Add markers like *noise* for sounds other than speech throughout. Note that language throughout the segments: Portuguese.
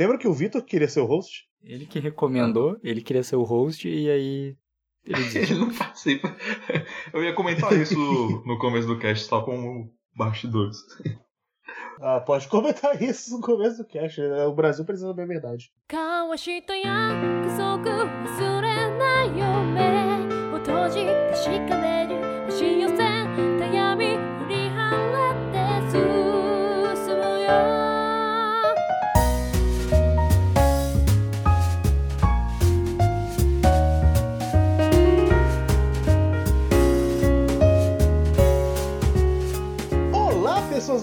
Lembra que o Vitor queria ser o host? Ele que recomendou, ele queria ser o host e aí. Ele, *laughs* ele não participa. *laughs* Eu ia comentar isso no começo do cast, só como bastidores. *laughs* Ah, pode comentar isso no começo do cast. Né? O Brasil precisa saber a verdade.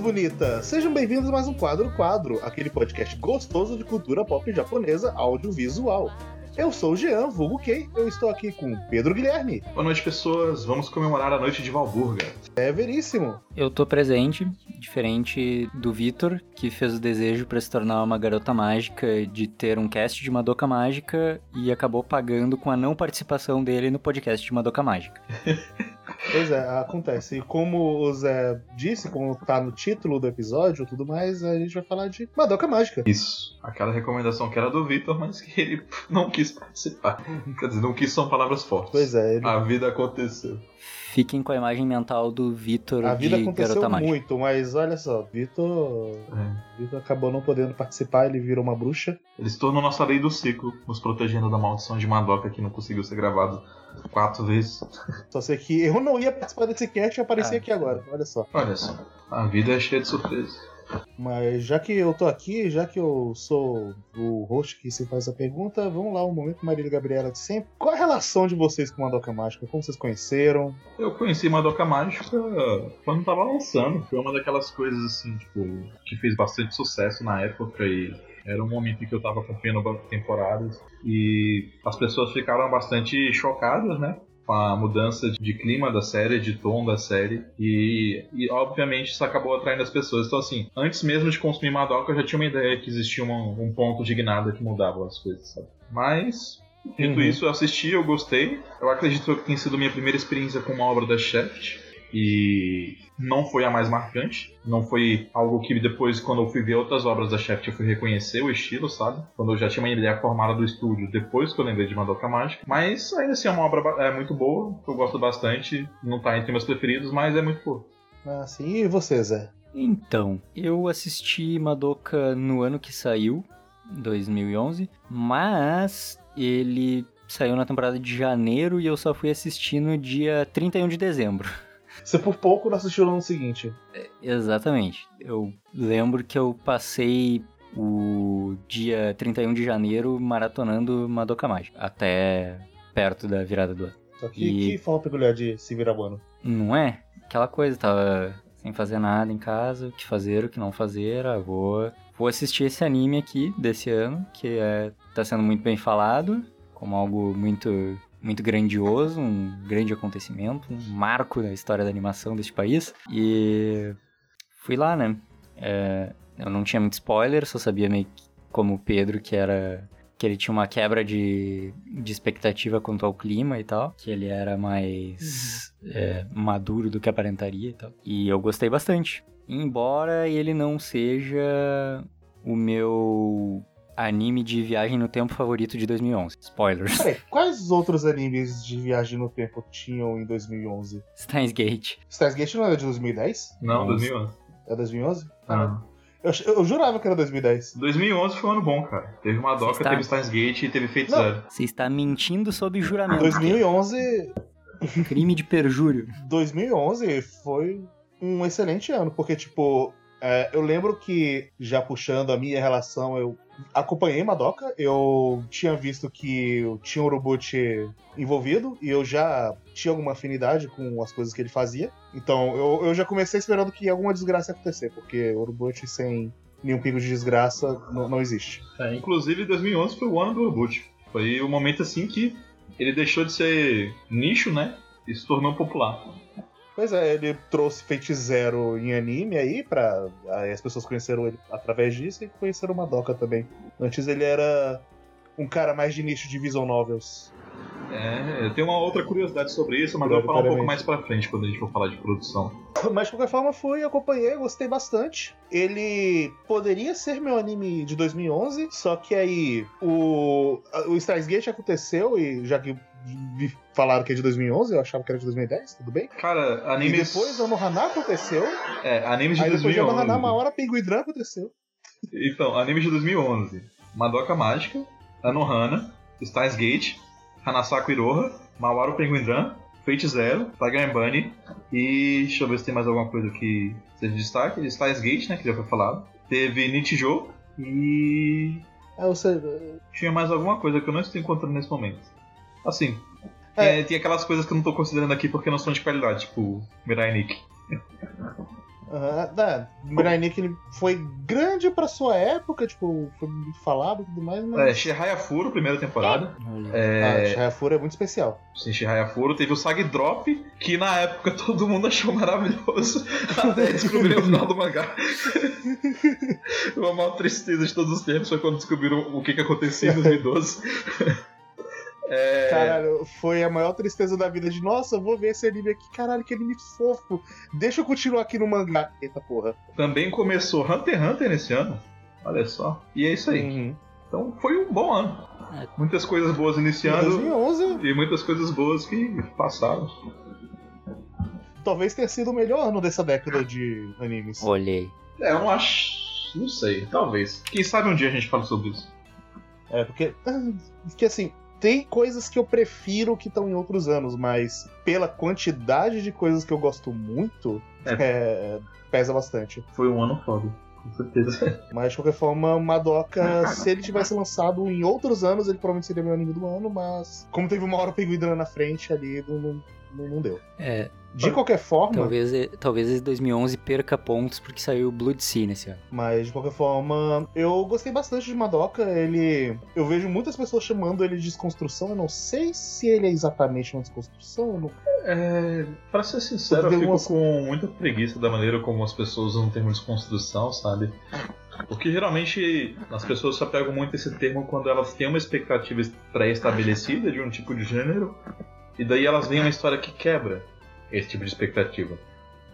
Bonitas! Sejam bem-vindos a mais um Quadro Quadro, aquele podcast gostoso de cultura pop japonesa audiovisual. Eu sou o Jean, vulgo Kei, eu estou aqui com Pedro Guilherme. Boa noite, pessoas. Vamos comemorar a noite de Valburga. É veríssimo. Eu tô presente, diferente do Vitor, que fez o desejo para se tornar uma garota mágica de ter um cast de Madoka Mágica e acabou pagando com a não participação dele no podcast de Madoka Mágica. *laughs* Pois é, acontece. E como o Zé disse, como tá no título do episódio e tudo mais, a gente vai falar de Madoka Mágica. Isso. Aquela recomendação que era do Victor, mas que ele não quis participar. Quer dizer, não quis são palavras fortes. Pois é. Ele... A vida aconteceu. Fiquem com a imagem mental do Vitor de A vida aconteceu muito, mas olha só, Vitor é. Vitor acabou não podendo participar, ele virou uma bruxa. Ele se tornou nossa lei do ciclo, nos protegendo da maldição de Madoka que não conseguiu ser gravado quatro vezes. Só sei que eu não ia participar desse cast e apareci é. aqui agora, olha só. Olha só, a vida é cheia de surpresas. Mas já que eu tô aqui, já que eu sou o host que se faz a pergunta, vamos lá, o um momento Marília Gabriela de sempre. Qual a relação de vocês com Madoka Mágica? Como vocês conheceram? Eu conheci Madoka Mágica quando tava lançando. Foi uma daquelas coisas assim, tipo, que fez bastante sucesso na época e era um momento em que eu tava acompanhando temporadas e as pessoas ficaram bastante chocadas, né? com a mudança de clima da série, de tom da série, e, e obviamente isso acabou atraindo as pessoas. Então, assim, antes mesmo de consumir Madoka, eu já tinha uma ideia que existia uma, um ponto de guinada que mudava as coisas, sabe? Mas, dito uhum. isso, eu assisti, eu gostei. Eu acredito que tenha sido minha primeira experiência com uma obra da Shaft e não foi a mais marcante. Não foi algo que depois, quando eu fui ver outras obras da Shaft, eu fui reconhecer o estilo, sabe? Quando eu já tinha uma ideia formada do estúdio, depois que eu lembrei de Madoka Mágica. Mas ainda assim é uma obra é, muito boa, que eu gosto bastante. Não tá entre meus preferidos, mas é muito boa. Ah, sim. E você, Zé? Então, eu assisti Madoka no ano que saiu, 2011, mas ele saiu na temporada de janeiro e eu só fui assistir no dia 31 de dezembro. Você por pouco não assistiu no ano seguinte. É, exatamente. Eu lembro que eu passei o dia 31 de janeiro maratonando Madoka Mágica, até perto da virada do ano. Só que, e... que forma peculiar de se virar ano. Não é? Aquela coisa, tava sem fazer nada em casa, o que fazer, o que não fazer, ah, vou, vou assistir esse anime aqui desse ano, que é, tá sendo muito bem falado, como algo muito muito grandioso, um grande acontecimento, um marco na história da animação deste país. E fui lá, né? É, eu não tinha muito spoiler, só sabia meio que, como o Pedro que era que ele tinha uma quebra de, de expectativa quanto ao clima e tal, que ele era mais é, maduro do que aparentaria e tal. E eu gostei bastante. Embora ele não seja o meu anime de viagem no tempo favorito de 2011. Spoilers. Peraí, quais outros animes de viagem no tempo tinham em 2011? Steins Gate. Steins Gate não era de 2010? Não, 2011. É 2011? Ah. Eu, eu, jurava que era 2010. 2011 foi um ano bom, cara. Teve uma doca, está... teve Steins Gate e teve Fate Zero. Você está mentindo sob juramento. 2011... Crime de perjúrio. 2011 foi um excelente ano, porque, tipo, é, eu lembro que, já puxando a minha relação, eu acompanhei Madoka, eu tinha visto que tinha o Urubuchi envolvido e eu já tinha alguma afinidade com as coisas que ele fazia. Então eu, eu já comecei esperando que alguma desgraça ia acontecer, porque Urubuchi sem nenhum pingo de desgraça não, não existe. É, inclusive 2011 foi o ano do Urubuchi. Foi o momento assim que ele deixou de ser nicho, né? E se tornou popular. Pois é, ele trouxe Fate Zero em anime aí, pra. Aí as pessoas conheceram ele através disso e conheceram o Madoka também. Antes ele era um cara mais de nicho de visual novels. É, eu tenho uma outra curiosidade sobre isso, mas eu vou falar um pouco mais pra frente quando a gente for falar de produção. Mas de qualquer forma, fui, acompanhei, gostei bastante. Ele poderia ser meu anime de 2011, só que aí o, o Stars Gate aconteceu e já que me falaram que é de 2011, eu achava que era de 2010, tudo bem? Cara, anime. E depois Anohana aconteceu. É, anime de aí 2011. depois de Anohana, uma hora Pinguidran aconteceu. Então, anime de 2011. Madoka Mágica, Anohana, Stars Gate, Hanasaku Iroha, Mawaru Penguindran, Fate Zero, Tiger Bunny e deixa eu ver se tem mais alguma coisa que seja de destaque. Stars Gate, né, que já foi falado. Teve Nichijou e... É, você... Tinha mais alguma coisa que eu não estou encontrando nesse momento. Assim, é. Tem, tem, aquelas coisas que eu não estou considerando aqui porque não são de qualidade, tipo Mirai Nikki. Uhum, é, Mirai Nikki ele foi grande pra sua época, tipo, foi muito falado e tudo mais, mas... É, Shihaya Furo, primeira temporada. É... Ah, Shihaya Furo é muito especial. Sim, Shihaya Furo. Teve o Sag Drop, que na época todo mundo *laughs* achou maravilhoso, até descobrir o final do mangá. *laughs* Uma maior tristeza de todos os tempos foi quando descobriram o que, que acontecia em 2012. É... Caralho, foi a maior tristeza da vida de nossa, vou ver esse anime aqui, caralho, que anime fofo. Deixa eu continuar aqui no mangá. Eita porra. Também começou Hunter x Hunter nesse ano. Olha só. E é isso aí. Uhum. Então foi um bom ano. É. Muitas coisas boas iniciando 2011. e muitas coisas boas que passaram. Talvez tenha sido o melhor ano dessa década de animes. Olhei. É, eu não acho. Não sei, talvez. Quem sabe um dia a gente fala sobre isso. É, porque. *laughs* Porque assim, tem coisas que eu prefiro que estão em outros anos, mas pela quantidade de coisas que eu gosto muito, é. É, pesa bastante. Foi um ano foda. Com certeza. *laughs* Mas de qualquer forma, Madoka, se ele tivesse lançado em outros anos, ele provavelmente seria meu anime do ano, mas como teve uma hora Penguin na frente ali, não, não, não deu. É, de qualquer forma. Talvez, talvez esse 2011 perca pontos porque saiu Blood Sea nesse ano. Mas de qualquer forma, eu gostei bastante de Madoka. Ele. Eu vejo muitas pessoas chamando ele de desconstrução. Eu não sei se ele é exatamente uma desconstrução. Não... É, pra ser sincero, eu fico algumas... com muita preguiça da maneira como as pessoas usam o termo desconstrução, sabe? Porque geralmente as pessoas só pegam muito esse termo quando elas têm uma expectativa pré-estabelecida de um tipo de gênero, e daí elas veem uma história que quebra esse tipo de expectativa.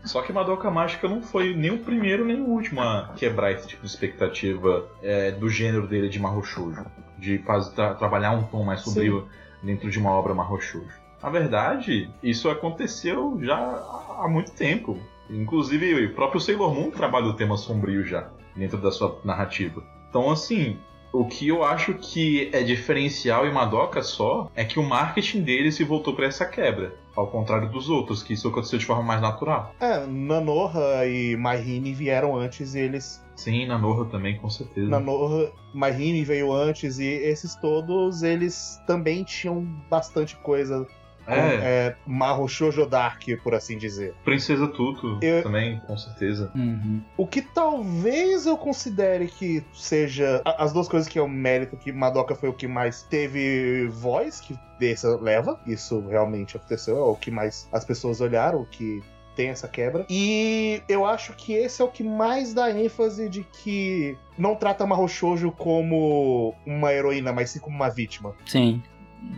Só que Madoka Mágica não foi nem o primeiro nem o último a quebrar esse tipo de expectativa é, do gênero dele de Mahou Shoujo, de fazer, tra trabalhar um tom mais sombrio Sim. dentro de uma obra Mahou Shoujo. Na verdade, isso aconteceu já há muito tempo. Inclusive, o próprio Sailor Moon trabalha o tema sombrio já dentro da sua narrativa. Então, assim, o que eu acho que é diferencial em Madoka só é que o marketing dele se voltou para essa quebra. Ao contrário dos outros, que isso aconteceu de forma mais natural. É, Nanoha e Mahine vieram antes e eles. Sim, Nanoha também, com certeza. Nanoha, Mahine veio antes e esses todos, eles também tinham bastante coisa é. é Marro Shoujo Dark, por assim dizer. Princesa Tuto eu... também, com certeza. Uhum. O que talvez eu considere que seja as duas coisas que é o mérito que Madoka foi o que mais teve voz, que dessa leva. Isso realmente aconteceu, é o que mais as pessoas olharam, o que tem essa quebra. E eu acho que esse é o que mais dá ênfase de que não trata Mahou Shoujo como uma heroína, mas sim como uma vítima. Sim.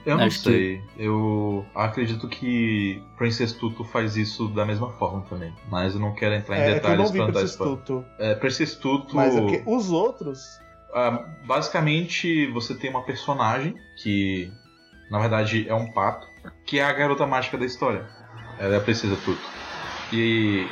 Eu não Acho sei. Que... Eu acredito que Princess Tutu faz isso da mesma forma também. Mas eu não quero entrar em é, detalhes é eu não vi pra Princess Tutu. É, Princess Tutu. Mas é porque os outros. Uh, basicamente, você tem uma personagem que, na verdade, é um pato, que é a garota mágica da história. Ela é a Princesa Tutu. E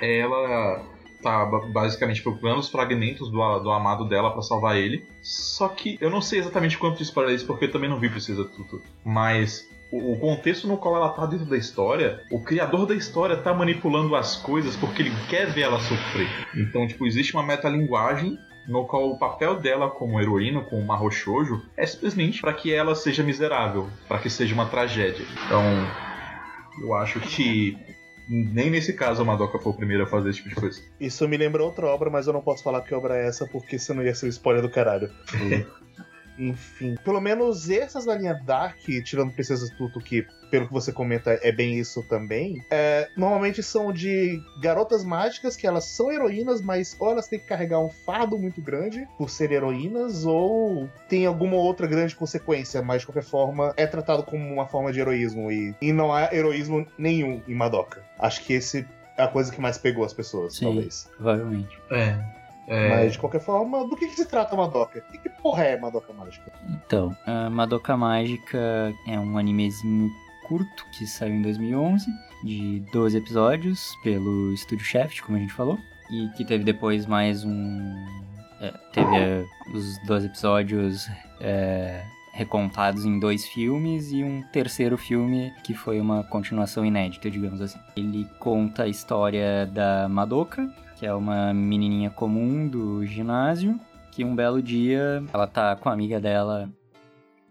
ela tá basicamente procurando os fragmentos do, do amado dela para salvar ele. Só que eu não sei exatamente quanto spoiler é isso, porque eu também não vi Precisa Tudo. Mas o, o contexto no qual ela tá dentro da história, o criador da história tá manipulando as coisas porque ele quer ver ela sofrer. Então, tipo, existe uma metalinguagem no qual o papel dela como heroína, como Mahou Shoujo, é simplesmente para que ela seja miserável, para que seja uma tragédia. Então, eu acho que nem nesse caso a Madoka foi o primeiro a fazer esse tipo de coisa. Isso me lembra outra obra, mas eu não posso falar que obra é essa, porque senão ia ser o spoiler do caralho. *laughs* enfim. Pelo menos essas da linha Dark, tirando Princesa Tuto, que pelo que você comenta é bem isso também, é, normalmente são de garotas mágicas que elas são heroínas, mas ou elas têm que carregar um fardo muito grande por ser heroínas, ou tem alguma outra grande consequência, mas de qualquer forma é tratado como uma forma de heroísmo e, e não há heroísmo nenhum em Madoka. Acho que esse é a coisa que mais pegou as pessoas, Sim, talvez. Provavelmente. É. É, Mas de qualquer forma, do que, que se trata Madoka? Que, que porra é Madoka Mágica? Então, a Madoka Mágica é um animezinho curto que saiu em 2011, de 12 episódios, pelo Estúdio Shaft, como a gente falou, e que teve depois mais um. é, teve é, os 12 episódios é, recontados em dois filmes e um terceiro filme que foi uma continuação inédita, digamos assim. Ele conta a história da Madoka, que é uma menininha comum do ginásio, que um belo dia ela tá com a amiga dela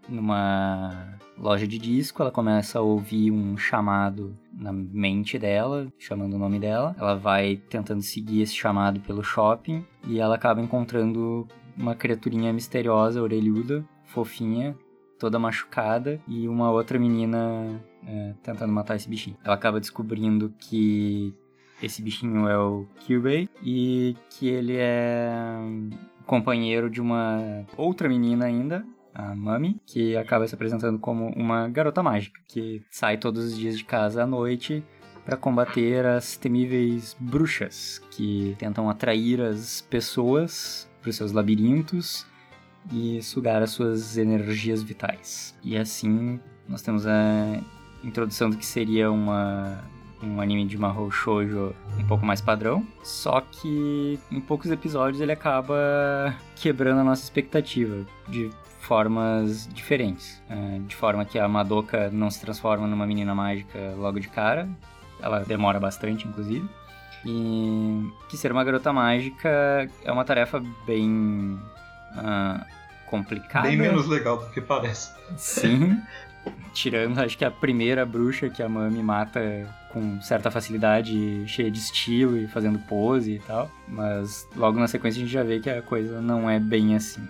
numa loja de disco, ela começa a ouvir um chamado na mente dela, chamando o nome dela. Ela vai tentando seguir esse chamado pelo shopping e ela acaba encontrando uma criaturinha misteriosa, orelhuda, fofinha, toda machucada e uma outra menina é, tentando matar esse bichinho. Ela acaba descobrindo que esse bichinho é o Kyubei e que ele é companheiro de uma outra menina ainda, a Mami, que acaba se apresentando como uma garota mágica, que sai todos os dias de casa à noite para combater as temíveis bruxas, que tentam atrair as pessoas para os seus labirintos e sugar as suas energias vitais. E assim nós temos a introdução do que seria uma um anime de Mahou Shoujo um pouco mais padrão, só que em poucos episódios ele acaba quebrando a nossa expectativa de formas diferentes. É, de forma que a Madoka não se transforma numa menina mágica logo de cara, ela demora bastante, inclusive. E que ser uma garota mágica é uma tarefa bem uh, complicada. Bem menos legal do que parece. Sim. *laughs* Tirando, acho que a primeira bruxa que a Mami mata com certa facilidade, cheia de estilo e fazendo pose e tal. Mas logo na sequência a gente já vê que a coisa não é bem assim.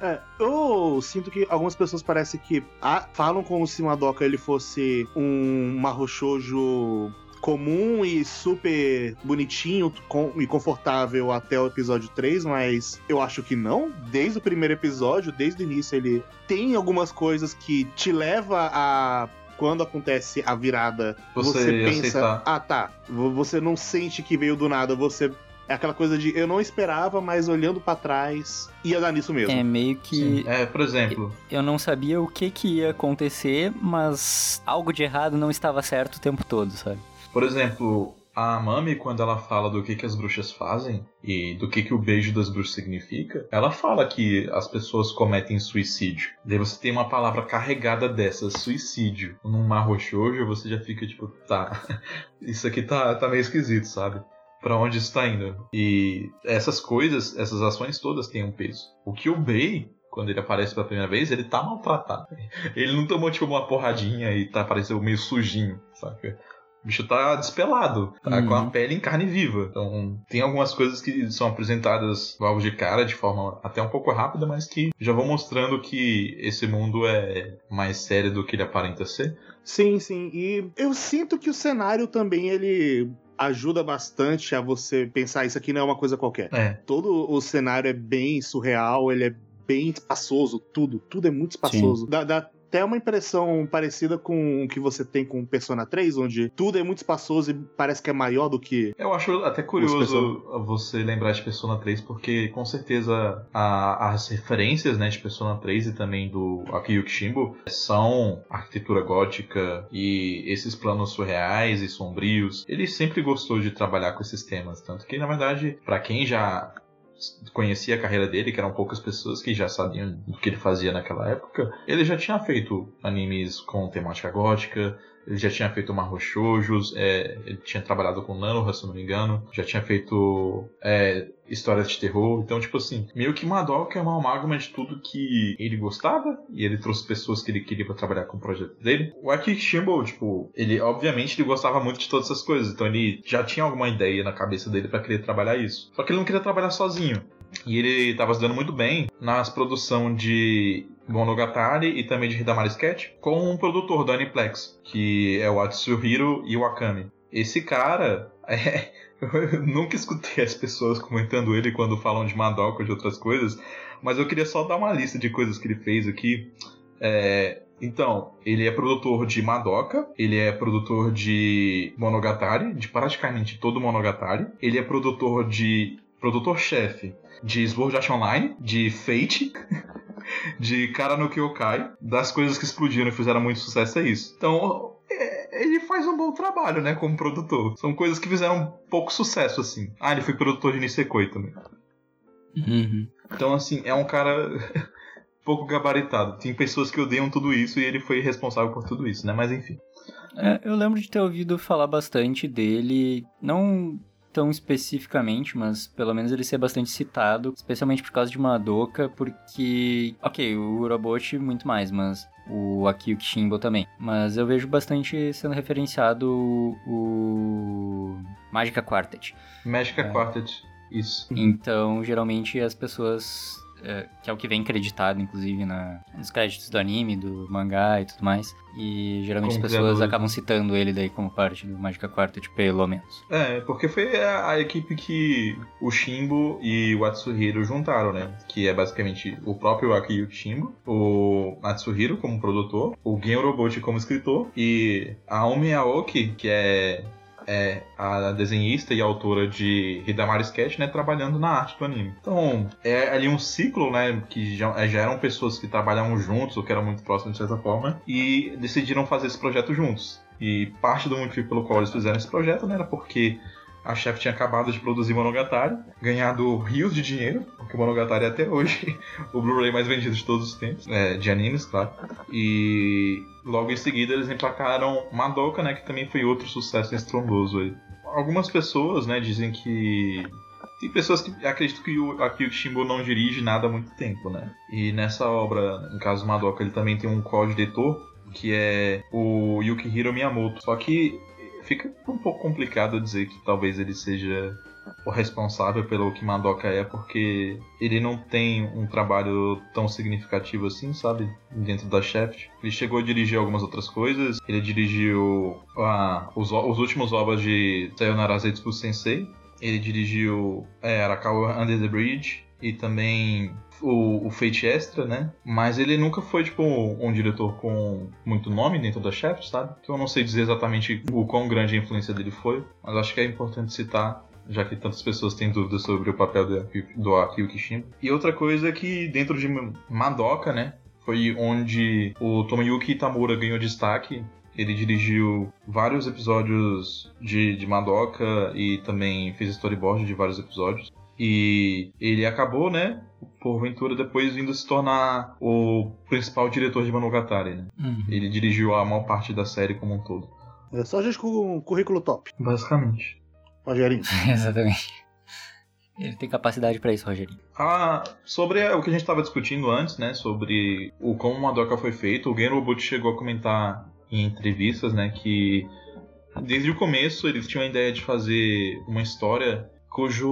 É, eu sinto que algumas pessoas parecem que ah, falam como se Madoka ele fosse um marrochojo comum e super bonitinho com, e confortável até o episódio 3, mas eu acho que não. Desde o primeiro episódio, desde o início, ele tem algumas coisas que te leva a quando acontece a virada, Você você, pensa, aceitar. ah tá, vo- você não sente que veio do nada, você é aquela coisa de eu não esperava, mas olhando pra trás ia dar nisso mesmo. É meio que Sim. É, por exemplo, eu não sabia o que, que ia acontecer, mas algo de errado não estava certo o tempo todo, sabe? Por exemplo, a Mami, quando ela fala do que, que as bruxas fazem e do que, que o beijo das bruxas significa, ela fala que as pessoas cometem suicídio. Daí você tem uma palavra carregada dessa, suicídio. Num marrochojo, você já fica tipo, tá, *laughs* isso aqui tá, tá meio esquisito, sabe? Pra onde isso tá indo? E essas coisas, essas ações todas têm um peso. O que o Bey quando ele aparece pela primeira vez, ele tá maltratado. *laughs* Ele não tomou, tipo, uma porradinha e tá parecendo meio sujinho, saca? O bicho tá despelado, tá Uhum. com a pele em carne viva. Então, tem algumas coisas que são apresentadas logo de cara, de forma até um pouco rápida, mas que já vão mostrando que esse mundo é mais sério do que ele aparenta ser. Sim, sim. E eu sinto que o cenário também ele ajuda bastante a você pensar isso aqui não é uma coisa qualquer. É, Todo o cenário é bem surreal, ele é bem espaçoso, tudo, tudo é muito espaçoso. Dá, dá até uma impressão parecida com o que você tem com Persona 3, onde tudo é muito espaçoso e parece que é maior do que. Eu acho até curioso você lembrar de Persona 3, porque com certeza a- as referências né, de Persona 3 e também do Akio Kishimbo são arquitetura gótica e esses planos surreais e sombrios. Ele sempre gostou de trabalhar com esses temas, tanto que na verdade, para quem já conhecia a carreira dele, que eram poucas pessoas que já sabiam do que ele fazia naquela época, ele já tinha feito animes com temática gótica, ele já tinha feito Marro Shoujos, é, ele tinha trabalhado com Nanoha, se não me engano, já tinha feito é, histórias de terror. Então, tipo assim, meio que Madoka é uma amálgama de tudo que ele gostava e ele trouxe pessoas que ele queria pra trabalhar com o projeto dele. O Aki Shimbo, tipo, ele obviamente ele gostava muito de todas essas coisas, então ele já tinha alguma ideia na cabeça dele pra querer trabalhar isso. Só que ele não queria trabalhar sozinho. E ele estava se dando muito bem nas produções de Monogatari e também de Hidamari Sketch com um produtor da Aniplex, que é o Atsuhiro Iwakami. Esse cara, *laughs* é, eu *laughs* nunca escutei as pessoas comentando ele quando falam de Madoka ou de outras coisas, mas eu queria só dar uma lista de coisas que ele fez aqui. É, então, ele é produtor de Madoka, ele é produtor de Monogatari, de praticamente todo Monogatari, ele é produtor de. produtor-chefe de Sword Art Online, de Fate, *laughs* de Kara no Kyokai, das coisas que explodiram e fizeram muito sucesso é isso. Então, ele faz um bom trabalho, né, como produtor. São coisas que fizeram pouco sucesso, assim. Ah, ele foi produtor de Nisekoi também. Uhum. Então, assim, é um cara *laughs* pouco gabaritado. Tem pessoas que odeiam tudo isso e ele foi responsável por tudo isso, né? Mas enfim. É, eu lembro de ter ouvido falar bastante dele, não tão especificamente, mas pelo menos ele ser bastante citado, especialmente por causa de Madoka, porque, ok, o Urobot muito mais, mas o Akio Kishimbo também. Mas eu vejo bastante sendo referenciado o Magica Quartet. Magica é. Quartet, isso. Então, geralmente as pessoas que é o que vem creditado, inclusive, na, nos créditos do anime, do mangá e tudo mais. E geralmente como as pessoas criador. acabam citando ele daí como parte do Magica Quartet, pelo menos. É, porque foi a, a, equipe que o Shimbo e o Atsuhiro juntaram, né? Que é basicamente o próprio Akiyuki Shimbo, o Atsuhiro como produtor, o Gen Robot como escritor e a Omi Aoki, que é é a desenhista e autora de Hidamari Sketch, né, trabalhando na arte do anime. Então, é ali um ciclo, né, que já, é, já eram pessoas que trabalhavam juntos, ou que eram muito próximos de certa forma, e decidiram fazer esse projeto juntos. E parte do motivo pelo qual eles fizeram esse projeto, né, era porque a chefe tinha acabado de produzir Monogatari, ganhado rios de dinheiro, porque Monogatari é até hoje *laughs* o Blu-ray mais vendido de todos os tempos, é, de animes, claro. E logo em seguida eles emplacaram Madoka, né, que também foi outro sucesso estrondoso aí. Algumas pessoas, né, dizem que tem pessoas que acreditam que o Akio Kishimbo não dirige nada há muito tempo, né? E nessa obra, no caso Madoka, ele também tem um código-editor que é o Yukihiro Miyamoto. Só que fica um pouco complicado dizer que talvez ele seja o responsável pelo que Madoka é, porque ele não tem um trabalho tão significativo assim, sabe? Dentro da Shaft. Ele chegou a dirigir algumas outras coisas. Ele dirigiu os, os últimos obras de Sayonara Zetsu Sensei. Ele dirigiu é, Arakawa Under the Bridge e também o, o Fate Extra, né? Mas ele nunca foi, tipo, um diretor com muito nome dentro da Shaft, sabe? Então eu não sei dizer exatamente o quão grande a influência dele foi, mas acho que é importante citar já que tantas pessoas têm dúvidas sobre o papel do, Akio Kishimbo. E outra coisa é que dentro de Madoka, né, foi onde o Tomoyuki Tamura ganhou destaque. Ele dirigiu vários episódios de, de Madoka e também fez storyboard de vários episódios. E ele acabou, né, porventura depois vindo se tornar o principal diretor de Monogatari, né? Uhum. Ele dirigiu a maior parte da série como um todo. É só gente com um currículo top. Basicamente. Rogerinho. *laughs* Exatamente. Ele tem capacidade para isso, Rogerinho. Ah, sobre o que a gente estava discutindo antes, né? Sobre o como Madoka foi feito, o Gen Robot chegou a comentar em entrevistas, né? Que desde o começo eles tinham a ideia de fazer uma história cujo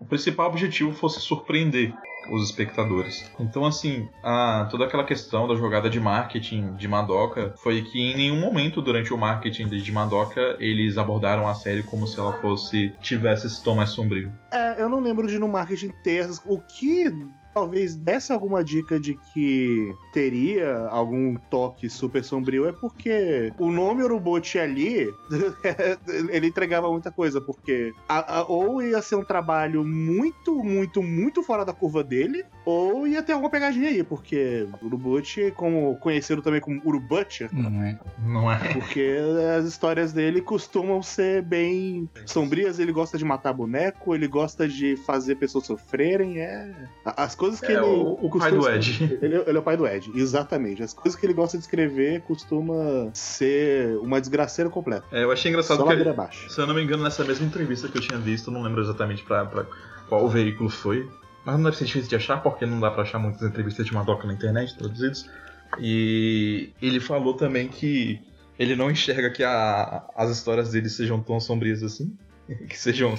o principal objetivo fosse surpreender os espectadores. Então, assim, a, toda aquela questão da jogada de marketing de Madoka foi que em nenhum momento durante o marketing de Madoka eles abordaram a série como se ela fosse tivesse esse tom mais sombrio. É, eu não lembro de no marketing ter o que talvez desse alguma dica de que teria algum toque super sombrio é porque o nome Uruboti ali *laughs* ele entregava muita coisa, porque a, a, ou ia ser um trabalho muito, muito, muito fora da curva dele, ou ia ter alguma pegadinha aí, porque Urubuchi, como conhecido também como Urubutcher, não é. Não é. Porque as histórias dele costumam ser bem sombrias, ele gosta de matar boneco, ele gosta de fazer pessoas sofrerem, é. As coisas coisas que é, ele. O, o pai do Ed. *laughs* Ele, ele, é o pai do Ed, exatamente. As coisas que ele gosta de escrever costuma ser uma desgraceira completa. É, eu achei engraçado Só que. Abaixo. Se eu não me engano, nessa mesma entrevista que eu tinha visto, não lembro exatamente pra, pra qual veículo foi. Mas não deve ser difícil de achar, porque não dá pra achar muitas entrevistas de Madoka na internet traduzidas. E ele falou também que ele não enxerga que a, as histórias dele sejam tão sombrias assim. *laughs* que sejam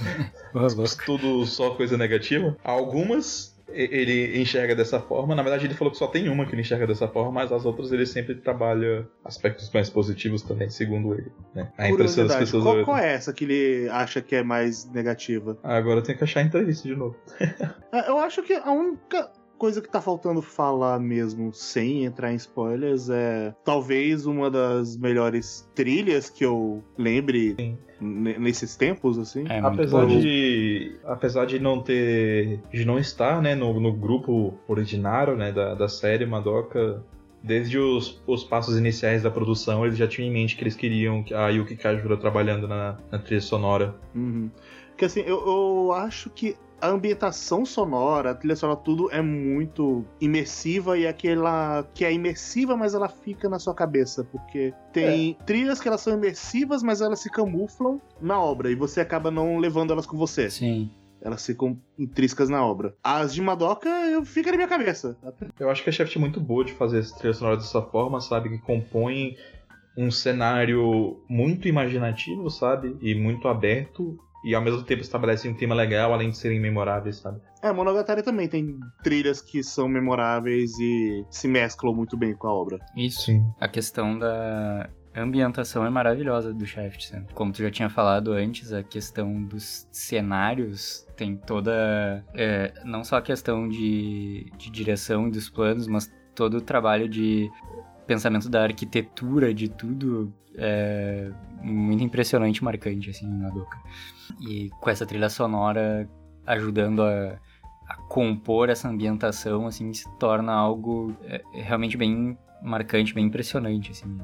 tudo só coisa negativa. Algumas ele enxerga dessa forma. Na verdade, ele falou que só tem uma que ele enxerga dessa forma, mas as outras ele sempre trabalha aspectos mais positivos também, segundo ele. Né? A impressão das pessoas. Qual, qual, é essa que ele acha que é mais negativa? Agora eu tenho que achar a entrevista de novo. É, *laughs* eu acho que a única coisa que tá faltando falar mesmo, sem entrar em spoilers, é talvez uma das melhores trilhas que eu lembre Sim. nesses tempos, assim. É apesar de apesar de não ter de não estar, né, no, no grupo originário, né, da, da série Madoka Desde os, os passos iniciais da produção, eles já tinham em mente que eles queriam a Yuki Kajura trabalhando na, na trilha sonora. Uhum. Porque assim, eu, eu acho que a ambientação sonora, a trilha sonora, tudo é muito imersiva e aquela que é imersiva, mas ela fica na sua cabeça, porque tem é. trilhas que elas são imersivas, mas elas se camuflam na obra e você acaba não levando elas com você. Sim. Elas ficam intrínsecas na obra. As de Madoka, eu fica na minha cabeça. Eu acho que a Shaft é muito boa de fazer essa trilha sonora dessa forma, sabe? Que compõe um cenário muito imaginativo, sabe? E muito aberto e ao mesmo tempo estabelecem um tema legal, além de serem memoráveis, sabe? É, Monogatari também tem trilhas que são memoráveis e se mesclam muito bem com a obra. Isso. Sim. A questão da ambientação é maravilhosa do Shaft. Como tu já tinha falado antes, a questão dos cenários tem toda. É, não só a questão de, de direção e dos planos, mas todo o trabalho de pensamento da arquitetura, de tudo, é muito impressionante e marcante, assim, na Doca. E com essa trilha sonora ajudando a, a compor essa ambientação, assim, se torna algo é, realmente bem marcante, bem impressionante, assim,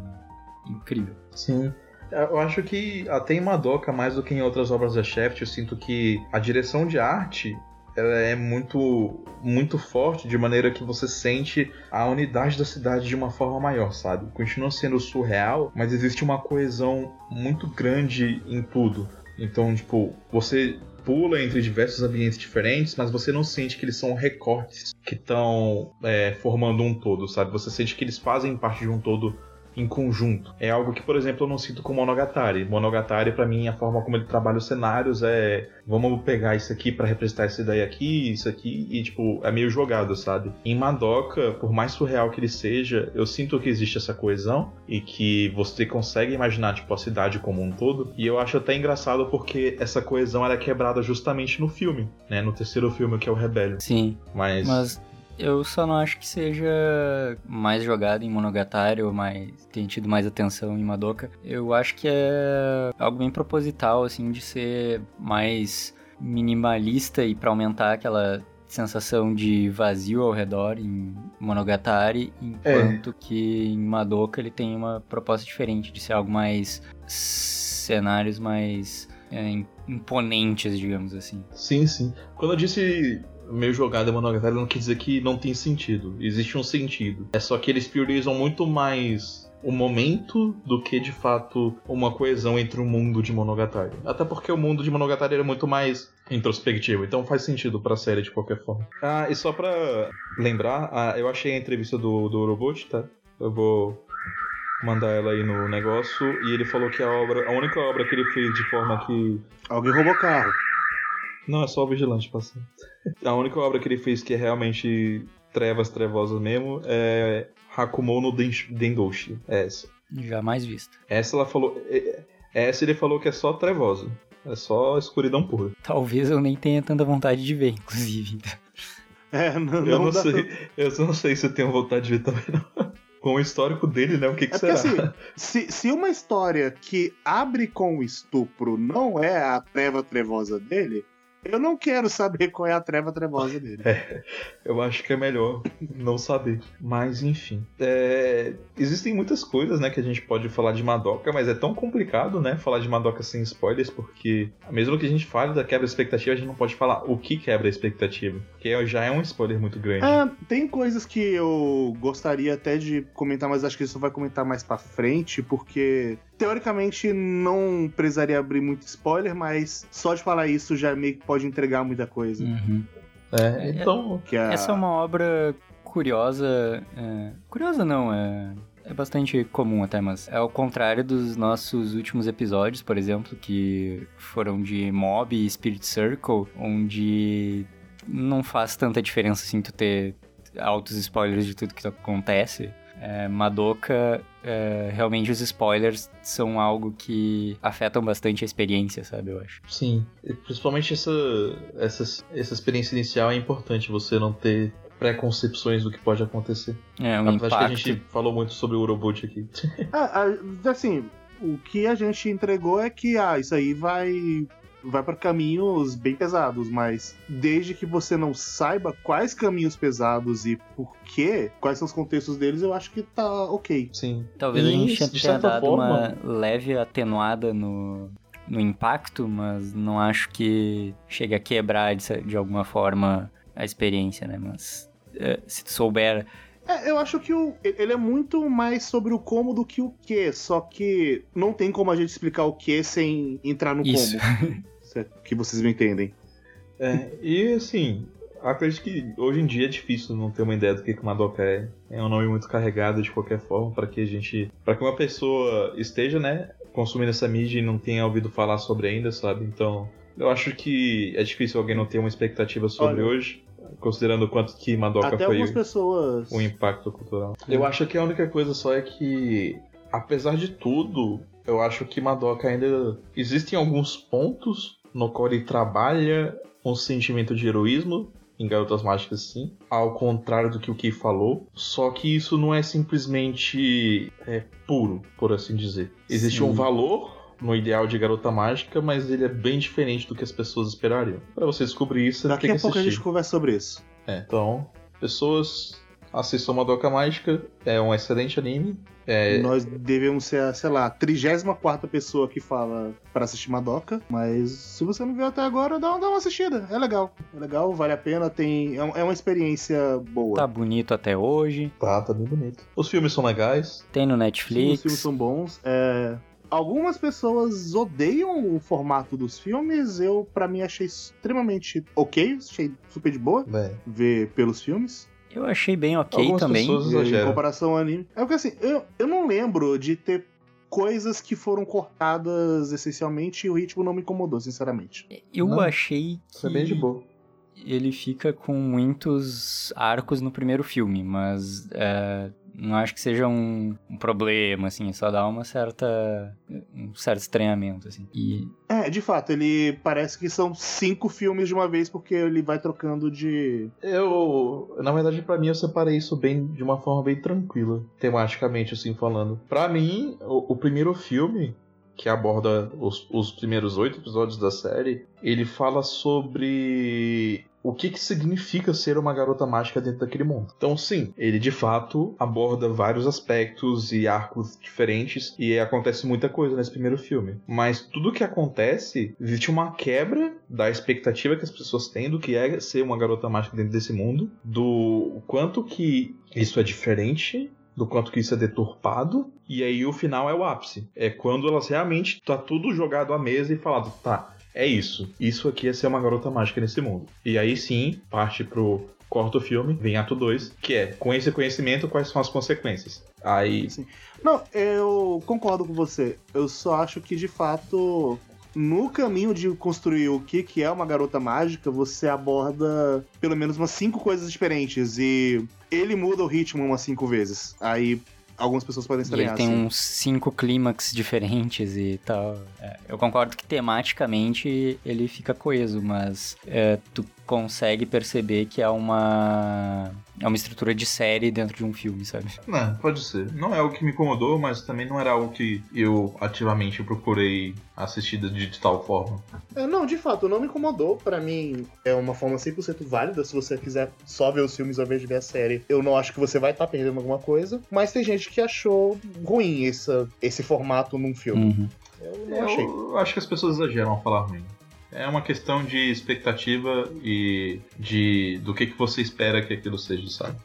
incrível. Sim. Eu acho que até em Madoka, mais do que em outras obras da Shaft, eu sinto que a direção de arte ela é muito muito forte de maneira que você sente a unidade da cidade de uma forma maior, sabe? Continua sendo surreal, mas existe uma coesão muito grande em tudo. Então, tipo, você pula entre diversos ambientes diferentes, mas você não sente que eles são recortes que estão é, formando um todo, sabe? Você sente que eles fazem parte de um todo em conjunto. É algo que, por exemplo, eu não sinto com Monogatari. Monogatari, para mim, a forma como ele trabalha os cenários é vamos pegar isso aqui para representar essa ideia aqui, isso aqui, e tipo, é meio jogado, sabe? Em Madoka, por mais surreal que ele seja, eu sinto que existe essa coesão e que você consegue imaginar, tipo, a cidade como um todo. E eu acho até engraçado porque essa coesão era é quebrada justamente no filme, né? No terceiro filme, que é o Rebellion. Sim. Mas. Mas eu só não acho que seja mais jogado em Monogatari ou mais tenha tido mais atenção em Madoka. Eu acho que é algo bem proposital, assim, de ser mais minimalista e para aumentar aquela sensação de vazio ao redor em Monogatari, enquanto é. que em Madoka ele tem uma proposta diferente de ser algo mais cenários mais é, imponentes, digamos assim. Sim, sim. Quando eu disse meio jogada Monogatari não quer dizer que não tem sentido. Existe um sentido. É só que eles priorizam muito mais o momento do que de fato uma coesão entre o mundo de Monogatari. Até porque o mundo de Monogatari é muito mais introspectivo, então faz sentido pra série de qualquer forma. Ah, e só pra lembrar, ah, eu achei a entrevista do, do Robot, tá? Eu vou mandar ela aí no negócio e ele falou que a obra, a única obra que ele fez de forma que alguém roubou carro. Não, é só o Vigilante passando. *laughs* A única obra que ele fez que é realmente trevas trevosas mesmo é Hakumo no Dendoshi. É essa. Jamais vista. Essa ela falou. É, é, essa ele falou que é só trevosa. É só escuridão pura. Talvez eu nem tenha tanta vontade de ver, inclusive. *laughs* É, não, eu não, não sei. Eu não sei se eu tenho vontade de ver também, não. *laughs* Com o histórico dele, né? O que, que é será? Porque, assim, se, se uma história que abre com o estupro não é a treva trevosa dele, eu não quero saber qual é a treva trevosa dele. É, eu acho que é melhor não saber. Mas enfim. É, existem muitas coisas, né, que a gente pode falar de Madoka, mas é tão complicado, né, falar de Madoka sem spoilers, porque mesmo que a gente fale da quebra expectativa, a gente não pode falar o que quebra a expectativa. Porque já é um spoiler muito grande. Ah, tem coisas que eu gostaria até de comentar, mas acho que isso vai comentar mais pra frente, porque teoricamente não precisaria abrir muito spoiler, mas só de falar isso já meio que pode entregar muita coisa. Uhum. É, é então. A... Essa é uma obra curiosa. É... Curiosa não, é. É bastante comum até, mas é ao contrário dos nossos últimos episódios, por exemplo, que foram de Mob e Spirit Circle, onde não faz tanta diferença assim tu ter altos spoilers de tudo que acontece. É, Madoka, é, realmente os spoilers são algo que afetam bastante a experiência, sabe, eu acho. Sim, principalmente essa, essa, essa experiência inicial é importante, você não ter preconcepções do que pode acontecer. É, um impacto. Acho que a gente falou muito sobre o Urobot aqui. ah, *laughs* assim, o que a gente entregou é que, ah, isso aí vai vai para caminhos bem pesados, mas desde que você não saiba quais caminhos pesados e por quê, quais são os contextos deles, eu acho que tá ok. Sim. Talvez e, a gente tenha dado forma... uma leve atenuada no, no impacto, mas não acho que chegue a quebrar de, de alguma forma a experiência, né? Mas uh, se tu souber é, eu acho que o, ele é muito mais sobre o como do que o que, só que não tem como a gente explicar o que sem entrar no Isso. como. *laughs* que vocês me entendem. É, e assim, acredito que hoje em dia é difícil não ter uma ideia do que, que Madoka é. É um nome muito carregado de qualquer forma para que a gente, para que uma pessoa esteja, né, consumindo essa mídia e não tenha ouvido falar sobre ainda, sabe? Então, eu acho que é difícil alguém não ter uma expectativa sobre Olha, hoje, considerando o quanto que Madoka até foi pessoas... um impacto cultural. Eu acho que a única coisa só é que, apesar de tudo, eu acho que Madoka ainda existem alguns pontos no qual ele trabalha um sentimento de heroísmo em Garotas Mágicas, sim, ao contrário do que o Kei falou, só que isso não é simplesmente é, puro, por assim dizer. Existe sim. um valor no ideal de Garota Mágica, mas ele é bem diferente do que as pessoas esperariam. Para você descobrir isso, daqui a pouco a gente conversa sobre isso. É, então, pessoas assistam Madoka Mágica, é um excelente anime. É... Nós devemos ser a, sei lá, 34 pessoa que fala para assistir Madoka, mas se você não viu até agora, dá, dá uma assistida. É legal. É legal, vale a pena, tem é, é uma experiência boa. Tá bonito até hoje. Tá, tá bem bonito. Os filmes são legais. Tem no Netflix. Sim, os filmes são bons. É, algumas pessoas odeiam o formato dos filmes. Eu, para mim, achei extremamente ok, achei super de boa é. ver pelos filmes. Eu achei bem ok Algumas também. Em comparação ao anime. É porque assim, eu, eu não lembro de ter coisas que foram cortadas essencialmente e o ritmo não me incomodou, sinceramente. Eu não, achei que. Isso é bem de boa. Ele fica com muitos arcos no primeiro filme, mas é, não acho que seja um, um, problema, assim, só dá uma certa. um certo estranhamento, assim. E... É, de fato, ele parece que são cinco filmes de uma vez, porque ele vai trocando de. Eu. Na verdade, para mim, eu separei isso bem de uma forma bem tranquila, tematicamente, assim, falando. para mim, o, o primeiro filme, que aborda os, os primeiros oito episódios da série, ele fala sobre o que, que significa ser uma garota mágica dentro daquele mundo. Então, sim, ele de fato aborda vários aspectos e arcos diferentes e acontece muita coisa nesse primeiro filme. Mas tudo que acontece, existe uma quebra da expectativa que as pessoas têm do que é ser uma garota mágica dentro desse mundo, do quanto que isso é diferente do quanto que isso é deturpado, e aí o final é o ápice. É quando elas realmente tá tudo jogado à mesa e falado, tá, é isso. Isso aqui é ser uma garota mágica nesse mundo. E aí sim, parte pro corta o filme, vem ato 2, que é, com esse conhecimento, quais são as consequências. Aí. Sim. Não, eu concordo com você. Eu só acho que, de fato, no caminho de construir o que, que é uma garota mágica, você aborda pelo menos umas cinco coisas diferentes. E ele muda o ritmo umas cinco vezes. Aí algumas pessoas podem estranhar. E ele tem assim. uns cinco clímax diferentes e tal. É, eu concordo que tematicamente ele fica coeso, mas é, tu consegue perceber que é uma é uma estrutura de série dentro de um filme, sabe? Não, pode ser. Não é o que me incomodou, mas também não era algo que eu ativamente procurei assistir de, de tal forma. É, não, de fato, não me incomodou. Para mim, é uma forma 100% válida. Se você quiser só ver os filmes ao invés de ver a série, eu não acho que você vai estar tá perdendo alguma coisa. Mas tem gente que achou ruim essa, esse formato num filme. Uhum. Eu não achei. Eu acho que as pessoas exageram ao falar ruim. É uma questão de expectativa e de do que, que você espera que aquilo seja, sabe?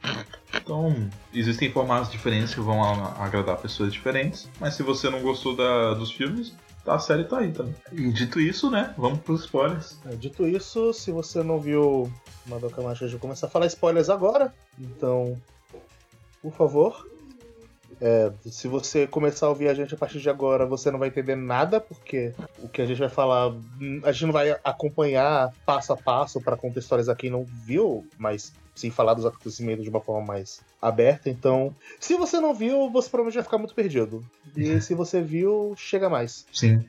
Então, existem formatos diferentes que vão agradar pessoas diferentes, mas se você não gostou da, dos filmes, a série tá aí também. E dito isso, né? Vamos pros spoilers. É, dito isso, se você não viu Madoka Mágica, eu vou começar a falar spoilers agora. Então, por favor, É, se você começar a ouvir a gente a partir de agora, você não vai entender nada, porque o que a gente vai falar, hum, a gente não vai acompanhar passo a passo para contextualizar quem não viu, mas sim falar dos acontecimentos de uma forma mais aberta. Então, se você não viu, você provavelmente vai ficar muito perdido. E se você viu, chega mais. Sim.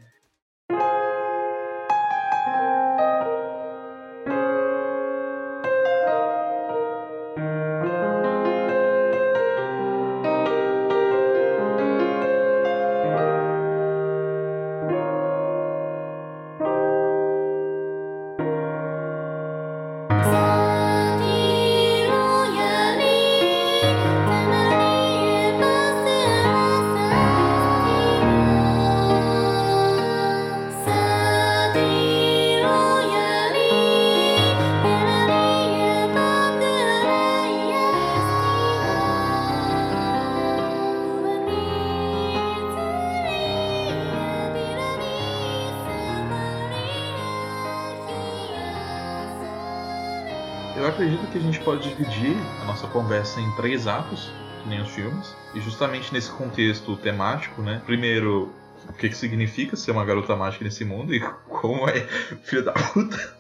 Pode dividir a nossa conversa em três atos, que nem os filmes, e justamente nesse contexto temático, né? Primeiro, o que, que significa ser uma garota mágica nesse mundo e *laughs* como é filho da puta.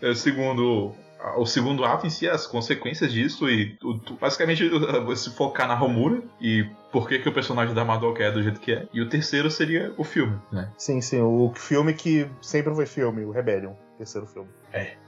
É, segundo, o segundo ato em si, as consequências disso e basicamente *laughs* se focar na Romura e por que, que o personagem da Madoka é do jeito que é. E o terceiro seria o filme, né? Sim, sim, o filme que sempre foi filme, o Rebellion, terceiro filme.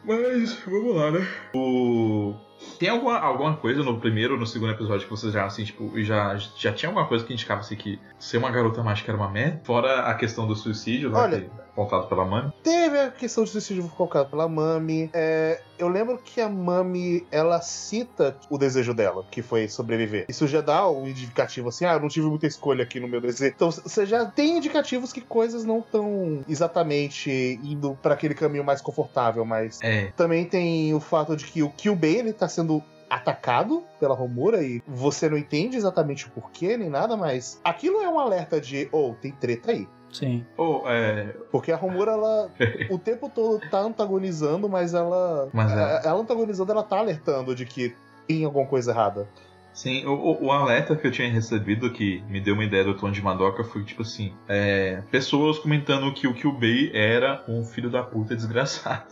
Mas, vamos lá, né? O... Tem alguma, alguma coisa no primeiro ou no segundo episódio que vocês já, assim, tipo, já, já tinha alguma coisa que indicava, assim, que ser uma garota mágica era uma merda? Fora a questão do suicídio, lá, Olha- que, apontado pela mãe. Teve a questão de suicídio colocado pela Mami. É, eu lembro que a Mami, ela cita o desejo dela, que foi sobreviver. Isso já dá um indicativo assim, ah, eu não tive muita escolha aqui no meu desejo. Então você já tem indicativos que coisas não estão exatamente indo pra aquele caminho mais confortável, mas É. também tem o fato de que o Kyubei, ele tá sendo atacado pela Romura e você não entende exatamente o porquê nem nada, mas aquilo é um alerta de, oh, tem treta aí. Sim. Ou, é. Porque a Romura, ela *laughs* o tempo todo tá antagonizando, mas ela. Mas é. a- Ela antagonizando, ela tá alertando de que tem alguma coisa errada. Sim, o, o- o alerta que eu tinha recebido que me deu uma ideia do tom de Madoka foi tipo assim: é, pessoas comentando que o Kyubei era um filho da puta desgraçado.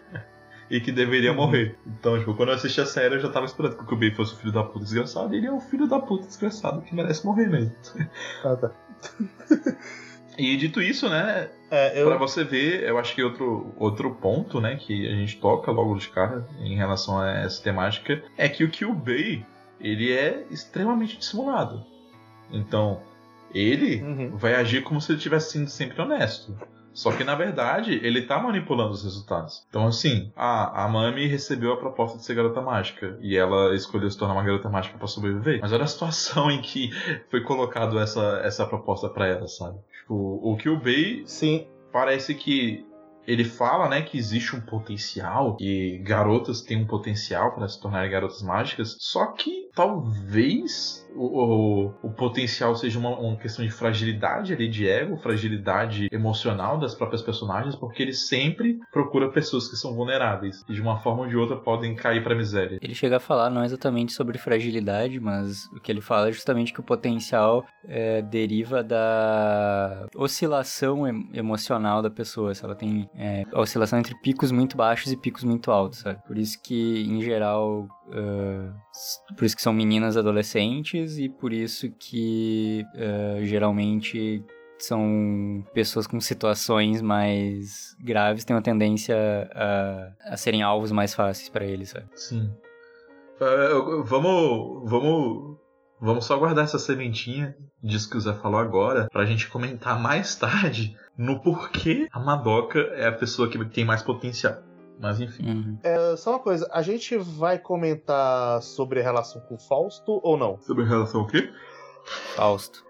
*laughs* e que deveria Uhum. morrer. Então, tipo, quando eu assisti a série, eu já tava esperando que o Kyubei fosse o filho da puta desgraçado. E ele é um filho da puta desgraçado que merece morrer mesmo. Ah, tá. E dito isso, né, É, eu. Pra você ver, eu acho que outro, outro ponto, né, que a gente toca logo de cara em relação a essa temática é que o Kyubei, ele é extremamente dissimulado. Então, ele Uhum. vai agir como se ele estivesse sendo sempre honesto. Só que na verdade ele tá manipulando os resultados. Então, assim, a, a Mami recebeu a proposta de ser garota mágica e ela escolheu se tornar uma garota mágica pra sobreviver. Mas olha a situação *laughs* em que foi colocado essa, essa proposta pra ela, sabe? Tipo, o Kyubei Sim. parece que ele fala, né, que existe um potencial, que garotas têm um potencial para se tornarem garotas mágicas, só que talvez o, o, o potencial seja uma, uma questão de fragilidade ali, de ego, fragilidade emocional das próprias personagens, porque ele sempre procura pessoas que são vulneráveis e de uma forma ou de outra podem cair pra miséria. Ele chega a falar não exatamente sobre fragilidade, mas o que ele fala é justamente que o potencial é, deriva da oscilação em- emocional da pessoa. Se ela tem é, oscilação entre picos muito baixos e picos muito altos, sabe? Por isso que, em geral, s- por isso que são meninas adolescentes e por isso que ah, geralmente são pessoas com situações mais graves têm uma tendência a, a serem alvos mais fáceis pra eles, sabe? Sim. Eu- vamos, vamos, vamos só guardar essa sementinha disso que o Zé falou agora pra gente comentar mais tarde no porquê a Madoka é a pessoa que tem mais potencial. Mas enfim. Uhum. É, só uma coisa, a gente vai comentar sobre a relação com o Fausto ou não? Sobre relação ao quê? Fausto.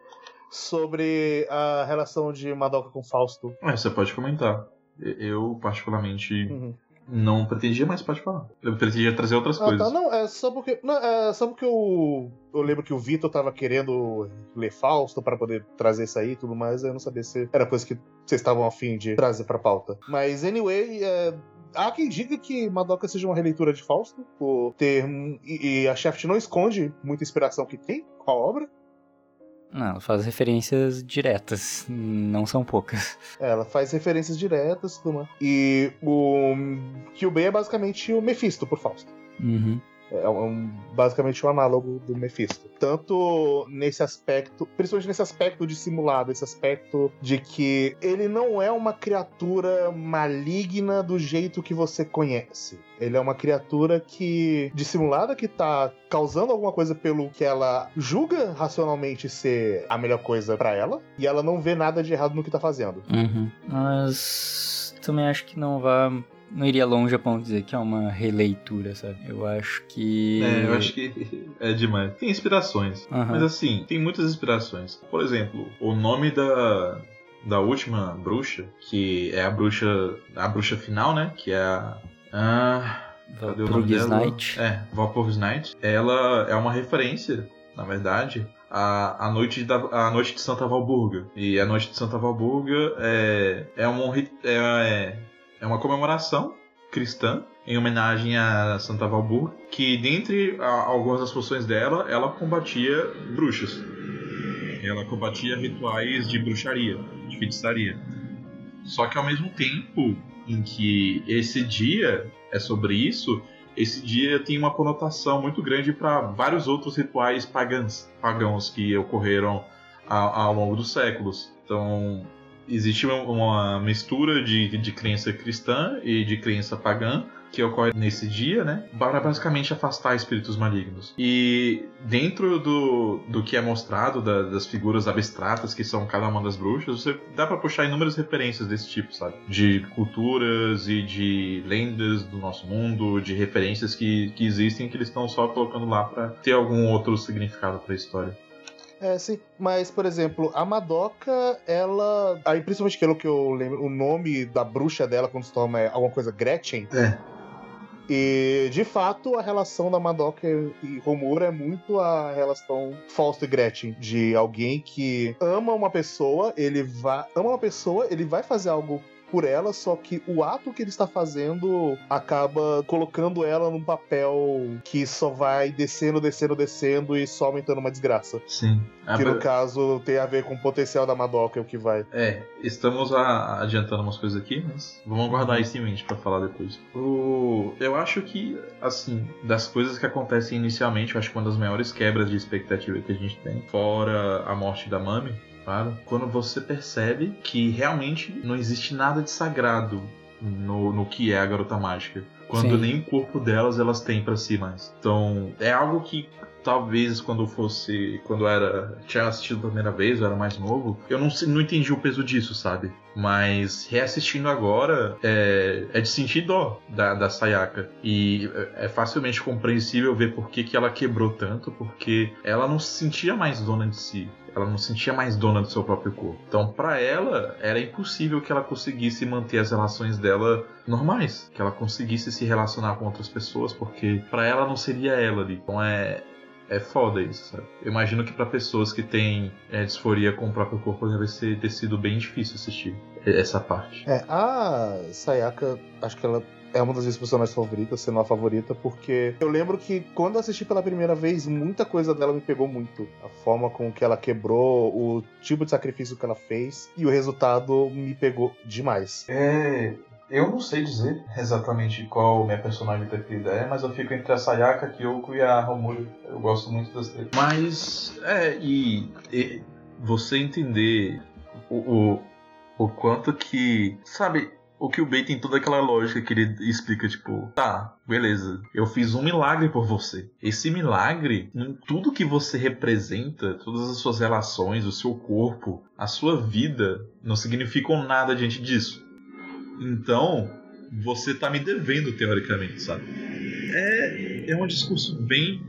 Sobre a relação de Madoka com Fausto. É, você pode comentar. Eu, particularmente, Uhum. não pretendia, mas pode falar. Eu pretendia trazer outras Ah, coisas. tá. Não, é só porque. Não, é só porque eu, eu lembro que o Vitor tava querendo ler Fausto pra poder trazer isso aí e tudo mais. Eu não sabia se era coisa que vocês estavam afim de trazer pra pauta. Mas, anyway, é, há quem diga que Madoka seja uma releitura de Fausto, por ter. E, e a Shaft não esconde muita inspiração que tem com a obra. Não, ela faz referências diretas, não são poucas. Ela faz referências diretas, tudo E o Kyubey é basicamente o Mephisto por Fausto. Uhum. É um, basicamente o um análogo do Mephisto. Tanto nesse aspecto, principalmente nesse aspecto de simulado, esse aspecto de que ele não é uma criatura maligna do jeito que você conhece. Ele é uma criatura que dissimulada que tá causando alguma coisa pelo que ela julga racionalmente ser a melhor coisa para ela e ela não vê nada de errado no que tá fazendo. Uhum. Mas também acho que não vai não iria longe a ponto de dizer que é uma releitura, sabe? Eu acho que. É, eu acho que *laughs* é demais. Tem inspirações. Uhum. Mas assim, tem muitas inspirações. Por exemplo, o nome da. Da última bruxa, que é a bruxa. A bruxa final, né? Que é a. Ah, cadê o nome dela? Night. É, Valpurgis Night. Ela é uma referência, na verdade, a, a, noite da, a noite de Santa Valburga. E a noite de Santa Valburga é, é, um, é, é é uma comemoração cristã em homenagem a Santa Valburga, que dentre algumas das funções dela, ela combatia bruxas. Ela combatia rituais de bruxaria, de feitiçaria. Só que ao mesmo tempo em que esse dia é sobre isso, esse dia tem uma conotação muito grande para vários outros rituais pagãos, pagãos que ocorreram ao, ao longo dos séculos. Então, existe uma mistura de, de crença cristã e de crença pagã que ocorre nesse dia, né? Para basicamente afastar espíritos malignos. E dentro do, do que é mostrado, da, das figuras abstratas que são cada uma das bruxas, você dá para puxar inúmeras referências desse tipo, sabe? De culturas e de lendas do nosso mundo, de referências que, que existem que eles estão só colocando lá para ter algum outro significado para a história. É, sim. Mas, por exemplo, a Madoka, ela. Aí, principalmente pelo que eu lembro, o nome da bruxa dela quando se toma é alguma coisa Gretchen. É. E, de fato, a relação da Madoka e Romura é muito a relação Fausto e Gretchen. De alguém que ama uma pessoa, ele vai. Ama uma pessoa, ele vai fazer algo por ela, só que o ato que ele está fazendo acaba colocando ela num papel que só vai descendo, descendo, descendo e só aumentando uma desgraça. Sim. Que no caso tem a ver com o potencial da Madoka, é o que vai. É, estamos a, adiantando umas coisas aqui, mas vamos guardar isso em mente para falar depois. O, eu acho que, assim, das coisas que acontecem inicialmente, eu acho que uma das maiores quebras de expectativa que a gente tem, fora a morte da Mami, claro, quando você percebe que realmente não existe nada de sagrado no, no que é a garota mágica. Quando Sim. nem o corpo delas elas têm para si mais. Então, é algo que talvez quando fosse. Quando era. Tinha assistido pela primeira vez, eu era mais novo, eu não, não entendi o peso disso, sabe? Mas reassistindo agora, é, é de sentir dó da, da Sayaka. E é facilmente compreensível ver por que, que ela quebrou tanto, porque ela não se sentia mais dona de si ela não sentia mais dona do seu próprio corpo. Então, para ela, era impossível que ela conseguisse manter as relações dela normais, que ela conseguisse se relacionar com outras pessoas, porque para ela não seria ela ali. Então é é foda isso, sabe? Eu imagino que para pessoas que têm é, disforia com o próprio corpo deve ser, ter sido bem difícil assistir essa parte. É, a Sayaka, acho que ela é uma das minhas personagens favoritas, sendo a favorita, porque eu lembro que quando eu assisti pela primeira vez, muita coisa dela me pegou muito. A forma com que ela quebrou, o tipo de sacrifício que ela fez, e o resultado me pegou demais. É. Eu não sei dizer exatamente qual minha personagem preferida é, mas eu fico entre a Sayaka, Kyoko e a Romuro. Eu gosto muito das três. Mas, é, e, e você entender o, o, o quanto que. Sabe, o que o Bay tem toda aquela lógica que ele explica, tipo, tá, beleza, eu fiz um milagre por você. Esse milagre, em tudo que você representa, todas as suas relações, o seu corpo, a sua vida, não significam nada diante disso. Então, você tá me devendo, teoricamente, sabe? É, é um discurso bem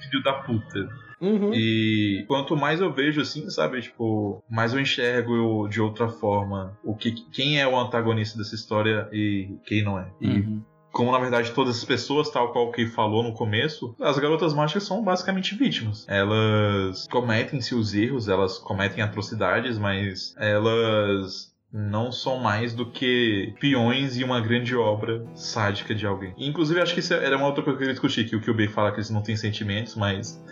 filho da puta. Uhum. E quanto mais eu vejo assim, sabe, tipo, mais eu enxergo de outra forma o que quem é o antagonista dessa história e quem não é. E uhum. como na verdade todas as pessoas, tal qual que falou no começo, as garotas mágicas são basicamente vítimas. Elas cometem seus erros, elas cometem atrocidades, mas elas não são mais do que peões em uma grande obra sádica de alguém. Inclusive, acho que isso era uma outra coisa que eu queria discutir, que o Kyubei fala que eles não têm sentimentos, mas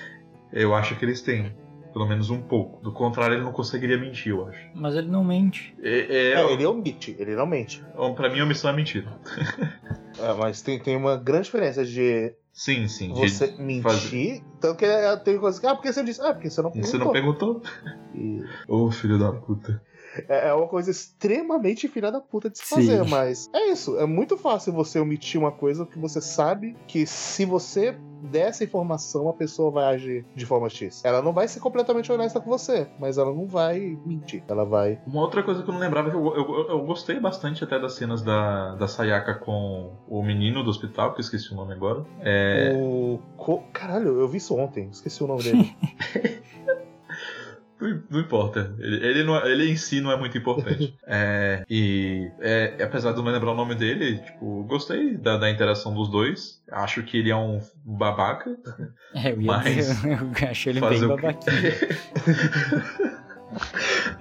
*laughs* eu acho que eles têm. Pelo menos um pouco. Do contrário, ele não conseguiria mentir, eu acho. Mas ele não mente. É, é, É, ele omite, ele não mente. Pra mim, a omissão é mentira. *laughs* É, mas tem, tem uma grande diferença de Sim, sim. de- você mentir. Tanto que é, tem coisa que. Ah, porque você disse? Ah, porque você não Você não perguntou? E Ô, filho da puta. É é uma coisa extremamente filha da puta de se Sim. fazer, mas é isso. É muito fácil você omitir uma coisa que você sabe que se você der essa informação, a pessoa vai agir de forma X. Ela não vai ser completamente honesta com você, mas ela não vai mentir. Ela vai. Uma outra coisa que eu não lembrava, eu, eu, eu gostei bastante até das cenas da, da Sayaka com o menino do hospital, que eu esqueci o nome agora. É, O. co- Caralho, eu vi isso ontem, esqueci o nome dele. *laughs* Não, importa. Ele, ele, não é- ele em si não é muito importante. *laughs* É, e é, apesar de eu não lembrar o nome dele, tipo, gostei da, da interação dos dois. Acho que ele é um babaca. É, eu ia Mas dizer, *laughs* eu acho ele bem babaquinho. *laughs*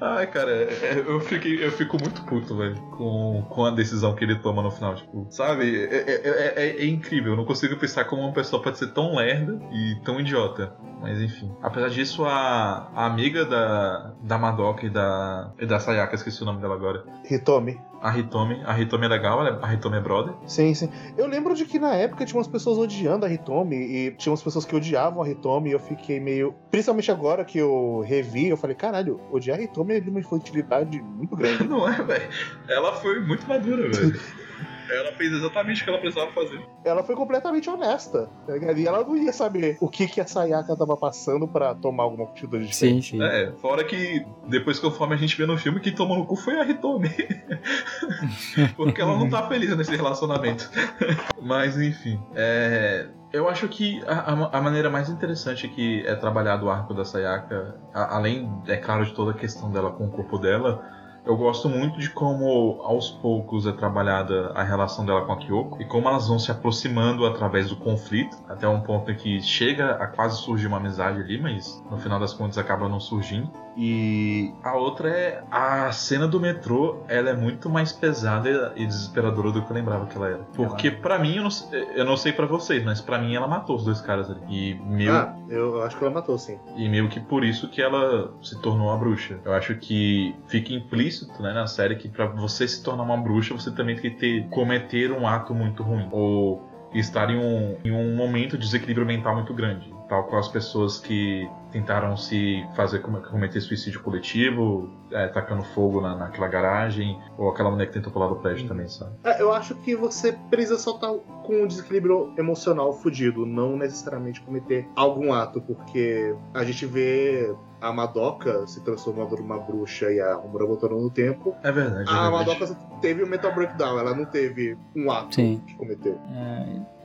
Ai, cara, eu, fiquei, eu fico muito puto, velho, com, com a decisão que ele toma no final. Tipo, sabe? É, é- é- é- é incrível. Eu não consigo pensar como uma pessoa pode ser tão lerda e tão idiota. Mas enfim. Apesar disso, a, a amiga da, da Madoka e da, e da Sayaka, esqueci o nome dela agora. Hitomi. A Hitomi. A Hitomi é legal, a Hitomi é brother. Sim, sim. Eu lembro de que na época tinha umas pessoas odiando a Hitomi e tinha umas pessoas que odiavam a Hitomi e eu fiquei meio. Principalmente agora que eu revi, eu falei, caralho, odiar a Hitomi é de uma infantilidade muito grande. *laughs* Não é, velho? Ela foi muito madura, velho. *laughs* ela fez exatamente o que ela precisava fazer. ela foi completamente honesta. tá? E ela não ia saber o que, que a Sayaka tava passando pra tomar alguma atitude diferente. Sim, sim. É, fora que depois conforme a gente vê no filme, quem tomou no cu foi a Hitomi. *laughs* Porque ela não tá feliz nesse relacionamento. *laughs* Mas enfim, é, eu acho que a, a- a maneira mais interessante que é trabalhado o arco da Sayaka, a- além, é claro, de toda a questão dela com o corpo dela, eu gosto muito de como aos poucos é trabalhada a relação dela com a Kyoko e como elas vão se aproximando através do conflito, até um ponto em que chega a quase surgir uma amizade ali, mas no final das contas acaba não surgindo. E a outra é a cena do metrô, ela é muito mais pesada e desesperadora do que eu lembrava que ela era. Porque pra mim, eu não, sei- eu não sei pra vocês, mas pra mim ela matou os dois caras ali. E meu, Ah, eu, acho que ela matou, sim. e meio que por isso que ela se tornou uma bruxa. Eu acho que fica implícito né, na série que pra você se tornar uma bruxa, você também tem que ter, cometer um ato muito ruim. Ou estar em um, em um momento de desequilíbrio mental muito grande. Tal qual as pessoas que tentaram se fazer com- cometer suicídio coletivo, é, tacando fogo na, naquela garagem, ou aquela mulher que tentou pular do prédio também, sabe? É, eu acho que você precisa só estar com um desequilíbrio emocional fudido, não necessariamente cometer algum ato, porque a gente vê a Madoka se transformando numa bruxa e a Homura voltando no tempo. É verdade. é A verdade. Madoka teve o mental breakdown, ela não teve um ato Sim. de cometer.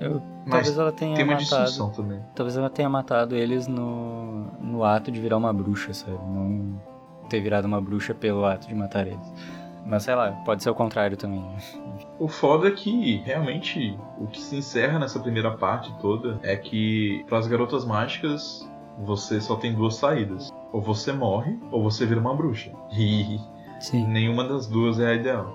É, eu- Mas talvez ela tenha tem uma matado. também. Talvez ela tenha matado eles no, no ato de virar uma bruxa, sabe? Não ter virado uma bruxa pelo ato de matar eles. Mas sei lá, pode ser o contrário também. né? O foda é que realmente o que se encerra nessa primeira parte toda é que para as garotas mágicas você só tem duas saídas. Ou você morre, ou você vira uma bruxa. E Sim. nenhuma das duas é a ideal.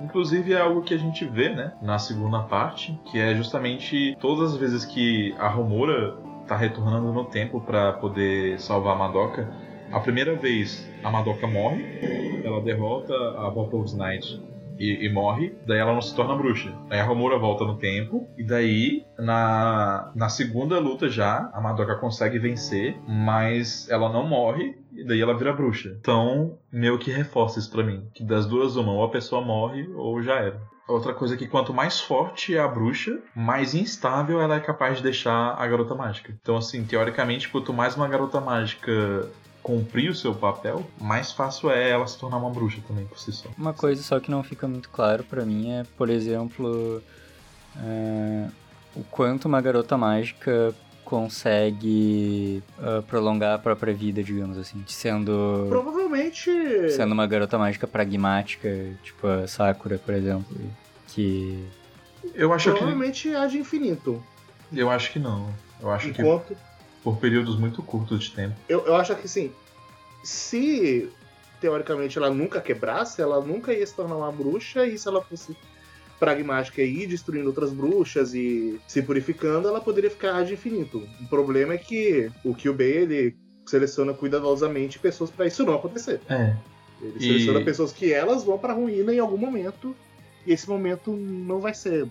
Inclusive é algo que a gente vê, né, na segunda parte, que é justamente todas as vezes que a Romura tá retornando no tempo para poder salvar a Madoka. A primeira vez a Madoka morre, ela derrota a Bottles Knight e, e morre, daí ela não se torna bruxa. Aí a Romura volta no tempo, e daí na, na segunda luta já, a Madoka consegue vencer, mas ela não morre, e daí ela vira bruxa. Então, meio que reforça isso pra mim. Que das duas, uma, ou a pessoa morre, ou já era. Outra coisa é que quanto mais forte é a bruxa, mais instável ela é capaz de deixar a garota mágica. Então, assim, teoricamente, quanto mais uma garota mágica cumprir o seu papel, mais fácil é ela se tornar uma bruxa também por si só. Uma coisa só que não fica muito claro pra mim é, por exemplo, é, o quanto uma garota mágica consegue ah, prolongar a própria vida, digamos assim, sendo Provavelmente. sendo uma garota mágica pragmática, tipo a Sakura, por exemplo, que Eu acho que. Provavelmente há de infinito. Eu acho que não. Eu acho que Enquanto. por períodos muito curtos de tempo. Eu, eu acho que assim. Se teoricamente ela nunca quebrasse, ela nunca ia se tornar uma bruxa, e se ela fosse pragmática e ir destruindo outras bruxas e se purificando, ela poderia ficar de infinito. O problema é que o Kyubey, ele seleciona cuidadosamente pessoas para isso não acontecer. É. Ele E- seleciona pessoas que elas vão pra ruína em algum momento. E esse momento não vai ser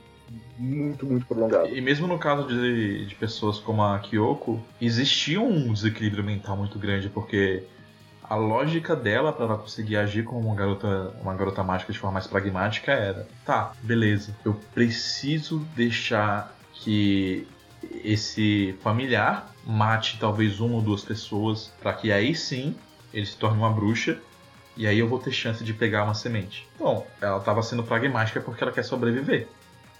muito, muito prolongado. E mesmo no caso de, de pessoas como a Kyoko, existia um desequilíbrio mental muito grande, porque a lógica dela para ela conseguir agir como uma garota, uma garota mágica de forma mais pragmática era: tá, beleza, eu preciso deixar que esse familiar mate talvez uma ou duas pessoas, para que aí sim ele se torne uma bruxa. E aí eu vou ter chance de pegar uma semente. Bom, ela estava sendo pragmática porque ela quer sobreviver.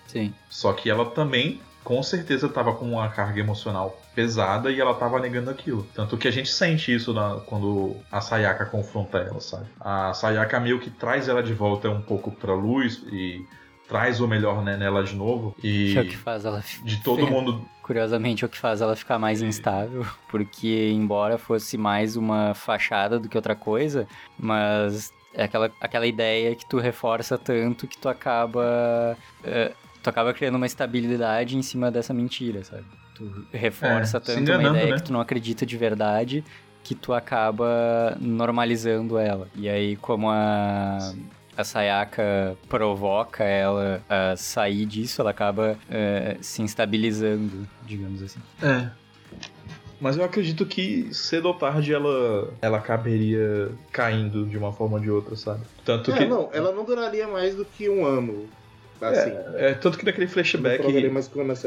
Sim. Só que ela também, com certeza, estava com uma carga emocional pesada e ela estava negando aquilo. Tanto que a gente sente isso na- quando a Sayaka confronta ela, sabe? A Sayaka meio que traz ela de volta um pouco pra luz e traz o melhor né, nela de novo. E é o que faz ela. de todo *laughs* mundo. Curiosamente, é o que faz ela ficar mais instável, porque embora fosse mais uma fachada do que outra coisa, mas é aquela, aquela ideia que tu reforça tanto que tu acaba. é, tu acaba criando uma estabilidade em cima dessa mentira, sabe? Tu reforça É, se tanto uma ideia né? que tu não acredita de verdade que tu acaba normalizando ela. E aí, como a. A Sayaka provoca ela a sair disso, ela acaba é, se instabilizando, digamos assim. É. Mas eu acredito que cedo ou tarde ela, ela acabaria caindo de uma forma ou de outra, sabe? Tanto É, que. não, ela não duraria mais do que um ano. Assim. É, tanto que naquele flashback.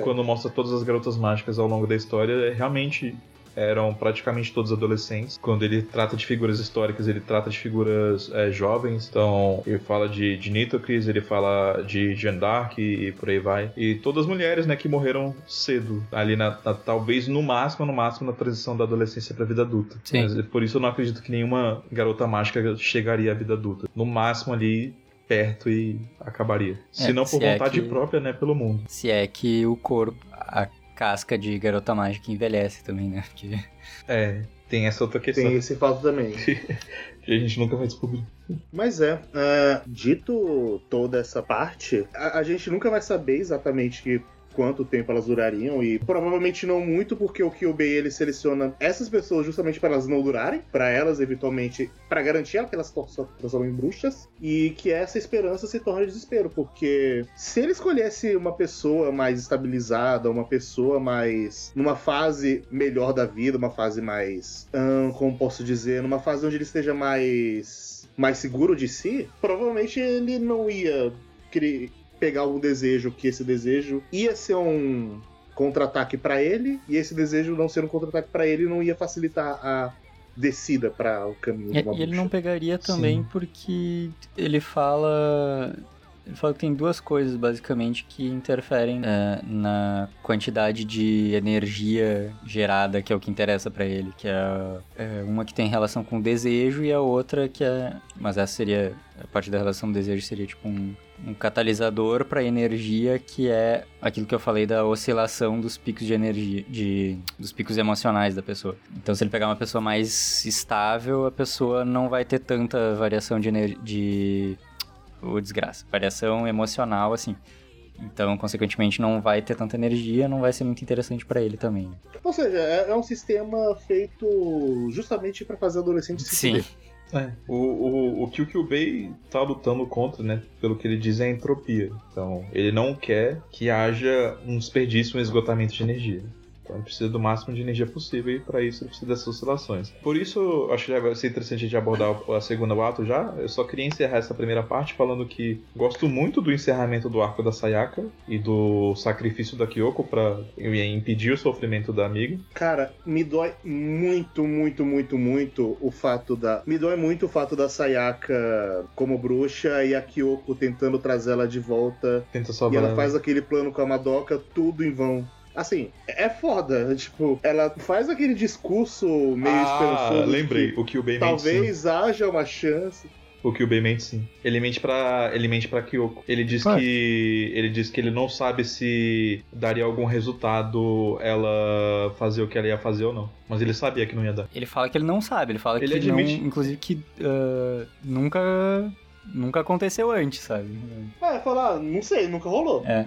é quando mostra todas as garotas mágicas ao longo da história, é, realmente eram praticamente todos adolescentes. Quando ele trata de figuras históricas, ele trata de figuras é, jovens. Então, ele fala de, de Nitocris, ele fala de Jeanne d'Arc e, e por aí vai. E todas as mulheres, né, que morreram cedo. Ali, na, na- talvez no máximo, no máximo, na transição da adolescência pra vida adulta. Sim. Mas, por isso eu não acredito que nenhuma garota mágica chegaria à vida adulta. No máximo ali, perto e acabaria. Se não por se é vontade que- própria, né, pelo mundo. Se é que o corpo, a casca de garota mágica envelhece também, né? Porque É, tem essa outra questão Tem esse fato também. que *laughs* a gente nunca vai descobrir. Mas é, é, dito toda essa parte, a, a gente nunca vai saber exatamente que- quanto tempo elas durariam e provavelmente não muito porque o Kyubei ele seleciona essas pessoas justamente para elas não durarem, para elas eventualmente para garantir que elas transformem em bruxas e que essa esperança se torne desespero, porque se ele escolhesse uma pessoa mais estabilizada, uma pessoa mais numa fase melhor da vida, uma fase mais, ahn, como posso dizer, numa fase onde ele esteja mais mais seguro de si, provavelmente ele não ia pegar algum desejo que esse desejo ia ser um contra-ataque pra ele e esse desejo não ser um contra-ataque pra ele não ia facilitar a descida para o caminho E, de uma e ele não pegaria também Sim. porque ele fala. Ele fala que tem duas coisas basicamente que interferem é, na quantidade de energia gerada, que é o que interessa pra ele, que é, é uma que tem relação com o desejo e a outra que é, mas essa seria a parte da relação do desejo seria tipo um, um catalisador pra energia que é aquilo que eu falei da oscilação dos picos de energia, de dos picos emocionais da pessoa. Então se ele pegar uma pessoa mais estável, a pessoa não vai ter tanta variação de de o desgraça, variação emocional assim. Então, consequentemente, não vai ter tanta energia, não vai ser muito interessante pra ele também. né? Ou seja, é, é um sistema feito justamente para fazer adolescentes se Sim. É, o, o, o que o Kyubei tá lutando contra, né? Pelo que ele diz, é a entropia. Então, ele não quer que haja um desperdício, um esgotamento de energia. Então, ele precisa do máximo de energia possível e para isso ele precisa dessas oscilações. Por isso, eu acho que vai ser interessante a gente abordar a segunda ato já. Eu só queria encerrar essa primeira parte falando que gosto muito do encerramento do arco da Sayaka e do sacrifício da Kyoko para impedir o sofrimento da amiga. Cara, me dói muito, muito, muito, muito o fato da. Me dói muito o fato da Sayaka como bruxa e a Kyoko tentando trazê-la de volta. Tenta E salvar ela faz aquele plano com a Madoka, tudo em vão. Assim, é foda. Tipo, ela faz aquele discurso meio ah, esperançoso. lembrei. que O Kyubei mente sim. Talvez haja uma chance. O Kyubei mente sim. Ele mente pra. Ele mente pra Kyoko. Ele diz Ué. que. Ele diz que ele não sabe se daria algum resultado ela fazer o que ela ia fazer ou não. Mas ele sabia que não ia dar. Ele fala que ele não sabe, ele fala Ele que não, admite. inclusive que ah, nunca nunca aconteceu antes, sabe? É, falar, não sei, nunca rolou. É.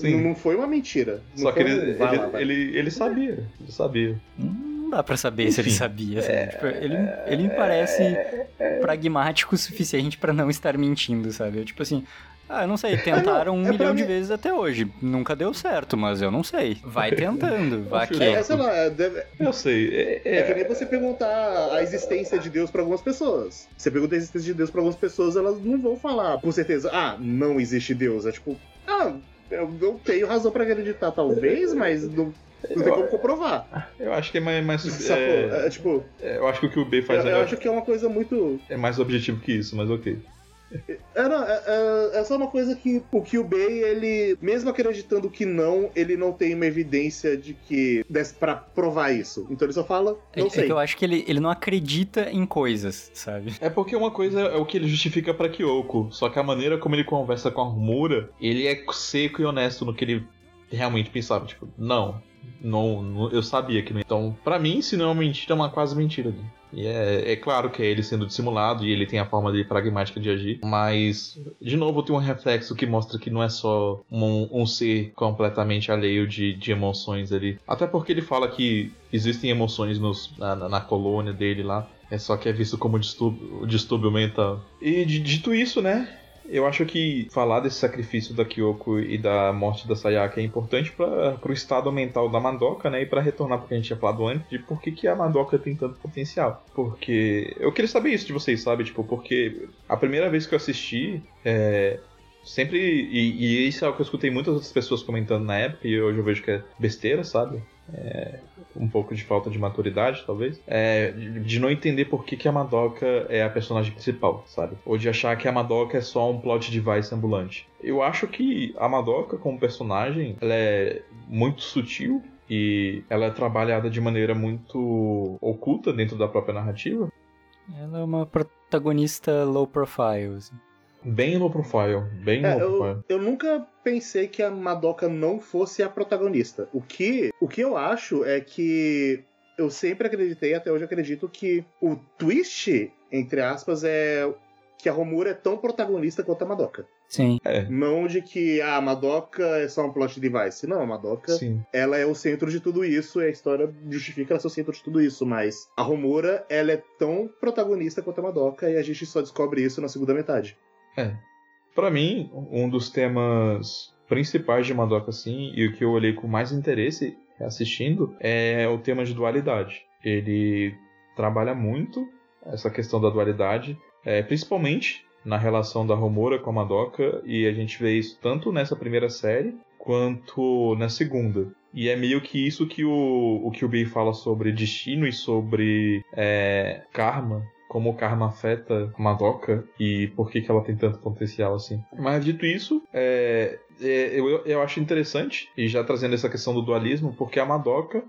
Não, não foi uma mentira. Não Só que foi ele, um, ele, lá, ele, ele sabia. Ele sabia. Não dá para saber se ele sabia. É, tipo, ele, ele me parece é, pragmático o suficiente para não estar mentindo, sabe? Tipo assim, ah, eu não sei, *laughs* tentaram um é milhão de vezes até hoje. Nunca deu certo, mas eu não sei. Vai tentando, *laughs* vai aqui. É, sei lá, deve... Eu sei. É, é... é que nem você perguntar a existência de Deus para algumas pessoas. Você pergunta a existência de Deus para algumas pessoas, elas não vão falar com certeza, ah, não existe Deus. É tipo, ah, eu não tenho razão para acreditar, talvez, mas não, não tem como comprovar. Eu acho que é mais. mais é, é, tipo, eu acho que o que o B faz eu, eu acho que é uma coisa muito. É mais objetivo que isso, mas ok. É, não, é, é, é, só uma coisa que o Kyubei, ele, mesmo acreditando que não, ele não tem uma evidência de que. para provar isso. Então ele só fala, não é, sei. É que eu acho que ele, ele não acredita em coisas, sabe? É porque uma coisa é o que ele justifica para Kyoko, só que a maneira como ele conversa com a Rumura, ele é seco e honesto no que ele realmente pensava. Tipo, não, não, não, eu sabia que não. Então, para mim, se não é uma mentira, é uma quase mentira. Né? E é, é claro que é ele sendo dissimulado e ele tem a forma dele pragmática de agir, mas, de novo, tem um reflexo que mostra que não é só um, um ser completamente alheio de, de emoções ali. Até porque ele fala que existem emoções nos, na, na colônia dele lá, é só que é visto como distúrbio, distúrbio mental. E dito isso, né? Eu acho que falar desse sacrifício da Kyoko e da morte da Sayaka é importante para o estado mental da Madoka, né? E para retornar porque a gente tinha falado antes de por que, que a Madoka tem tanto potencial. Porque eu queria saber isso de vocês, sabe? Tipo, porque a primeira vez que eu assisti, é, sempre. E, e, isso é o que eu escutei muitas outras pessoas comentando na época, e hoje eu vejo que é besteira, sabe? É, um pouco de falta de maturidade, talvez. É, de não entender por que, que a Madoka é a personagem principal, sabe? Ou de achar que a Madoka é só um plot device ambulante. Eu acho que a Madoka, como personagem, ela é muito sutil e ela é trabalhada de maneira muito oculta dentro da própria narrativa. Ela é uma protagonista low profile. Assim. Bem low profile, bem é, low profile. Eu, eu nunca pensei que a Madoka não fosse a protagonista. O que, o que eu acho é que eu sempre acreditei, até hoje acredito, que o twist, entre aspas, é que a Romura é tão protagonista quanto a Madoka. Sim. É. Não de que ah, a Madoka é só um plot device. Não, a Madoka, Sim. ela é o centro de tudo isso e a história justifica ela ser o centro de tudo isso. Mas a Romura, ela é tão protagonista quanto a Madoka e a gente só descobre isso na segunda metade. É. Para mim, um dos temas principais de Madoka, assim, e o que eu olhei com mais interesse assistindo, é o tema de dualidade. Ele trabalha muito essa questão da dualidade, é, principalmente na relação da Romura com a Madoka, e a gente vê isso tanto nessa primeira série quanto na segunda. E é meio que isso que o, o Kyubei fala sobre destino e sobre é, karma como o karma afeta Madoka e por que, que ela tem tanto potencial assim. Mas dito isso, é, é, eu, eu acho interessante, e já trazendo essa questão do dualismo, porque a Madoka